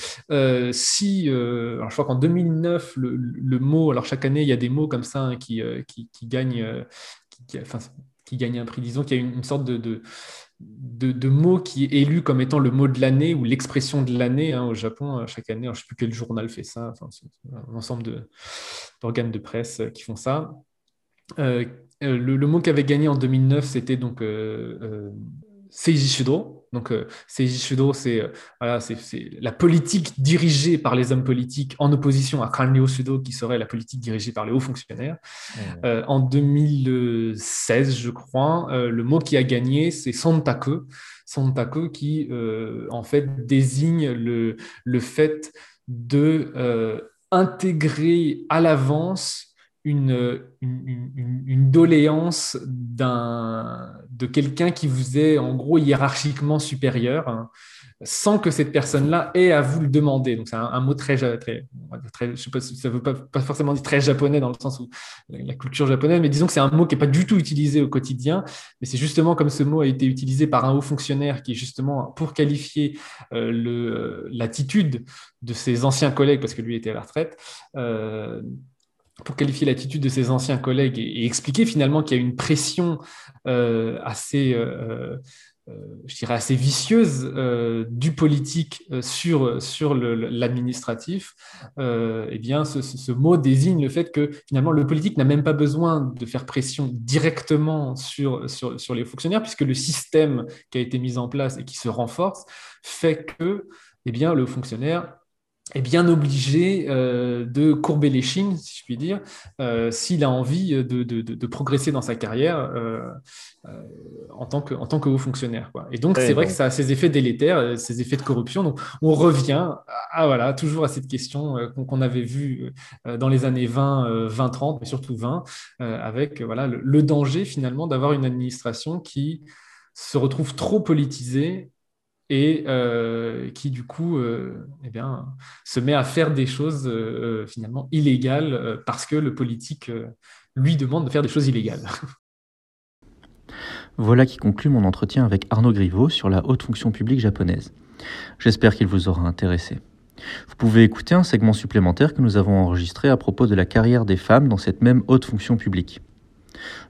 si, alors je crois qu'en 2009, le, mot, alors chaque année, il y a des mots comme ça hein, qui, qui, qui, gagnent, enfin, qui gagnent un prix. Disons qu'il y a une, sorte de, mots qui est élu comme étant le mot de l'année ou l'expression de l'année hein, au Japon euh, chaque année. je ne sais plus quel journal fait ça, enfin, un ensemble d'organes de, presse euh, qui font ça. Euh, le, mot qui avait gagné en 2009, c'était donc Seiji Shudo. Donc, euh, Seiji Shudo, c'est euh, voilà, c'est la politique dirigée par les hommes politiques en opposition à Kanryo Shudo, qui serait la politique dirigée par les hauts fonctionnaires. Euh, en 2016, je crois, le mot qui a gagné, c'est Sontaku. Sontaku qui, en fait, désigne le, le fait de intégrer à l'avance une, doléance de quelqu'un qui vous est en gros hiérarchiquement supérieur, hein, sans que cette personne-là ait à vous le demander. Donc c'est un, mot très, très, très, je sais pas, ça veut pas, forcément dire très japonais dans le sens où la, culture japonaise, mais disons que c'est un mot qui n'est pas du tout utilisé au quotidien, mais c'est justement comme ce mot a été utilisé par un haut fonctionnaire qui justement pour qualifier euh, le l'attitude de ses anciens collègues, parce que lui était à la retraite. Euh, pour qualifier l'attitude de ses anciens collègues et, expliquer finalement qu'il y a une pression euh, assez, euh, euh, je dirais assez vicieuse du politique sur, sur l'administratif, eh bien, ce, mot désigne le fait que finalement le politique n'a même pas besoin de faire pression directement sur, sur, sur les fonctionnaires, puisque le système qui a été mis en place et qui se renforce fait que eh bien, le fonctionnaire est bien obligé euh, de courber les chines, si je puis dire, euh, s'il a envie de, de, de, progresser dans sa carrière euh, en, tant que, en tant que haut fonctionnaire. Quoi. Et donc, c'est vrai que ça a ses effets délétères, ses effets de corruption. Donc, on revient à, voilà, toujours à cette question qu'on avait vue dans les années 20, 20, 30, mais surtout 20, avec voilà, le, le danger finalement d'avoir une administration qui se retrouve trop politisée et euh, qui du coup euh, eh bien, se met à faire des choses euh, finalement illégales parce que le politique lui demande de faire des choses illégales. Voilà qui conclut mon entretien avec Arnaud Griveau sur la haute fonction publique japonaise. J'espère qu'il vous aura intéressé. Vous pouvez écouter un segment supplémentaire que nous avons enregistré à propos de la carrière des femmes dans cette même haute fonction publique.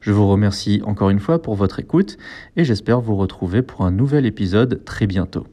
Je vous remercie encore une fois pour votre écoute et j'espère vous retrouver pour un nouvel épisode très bientôt.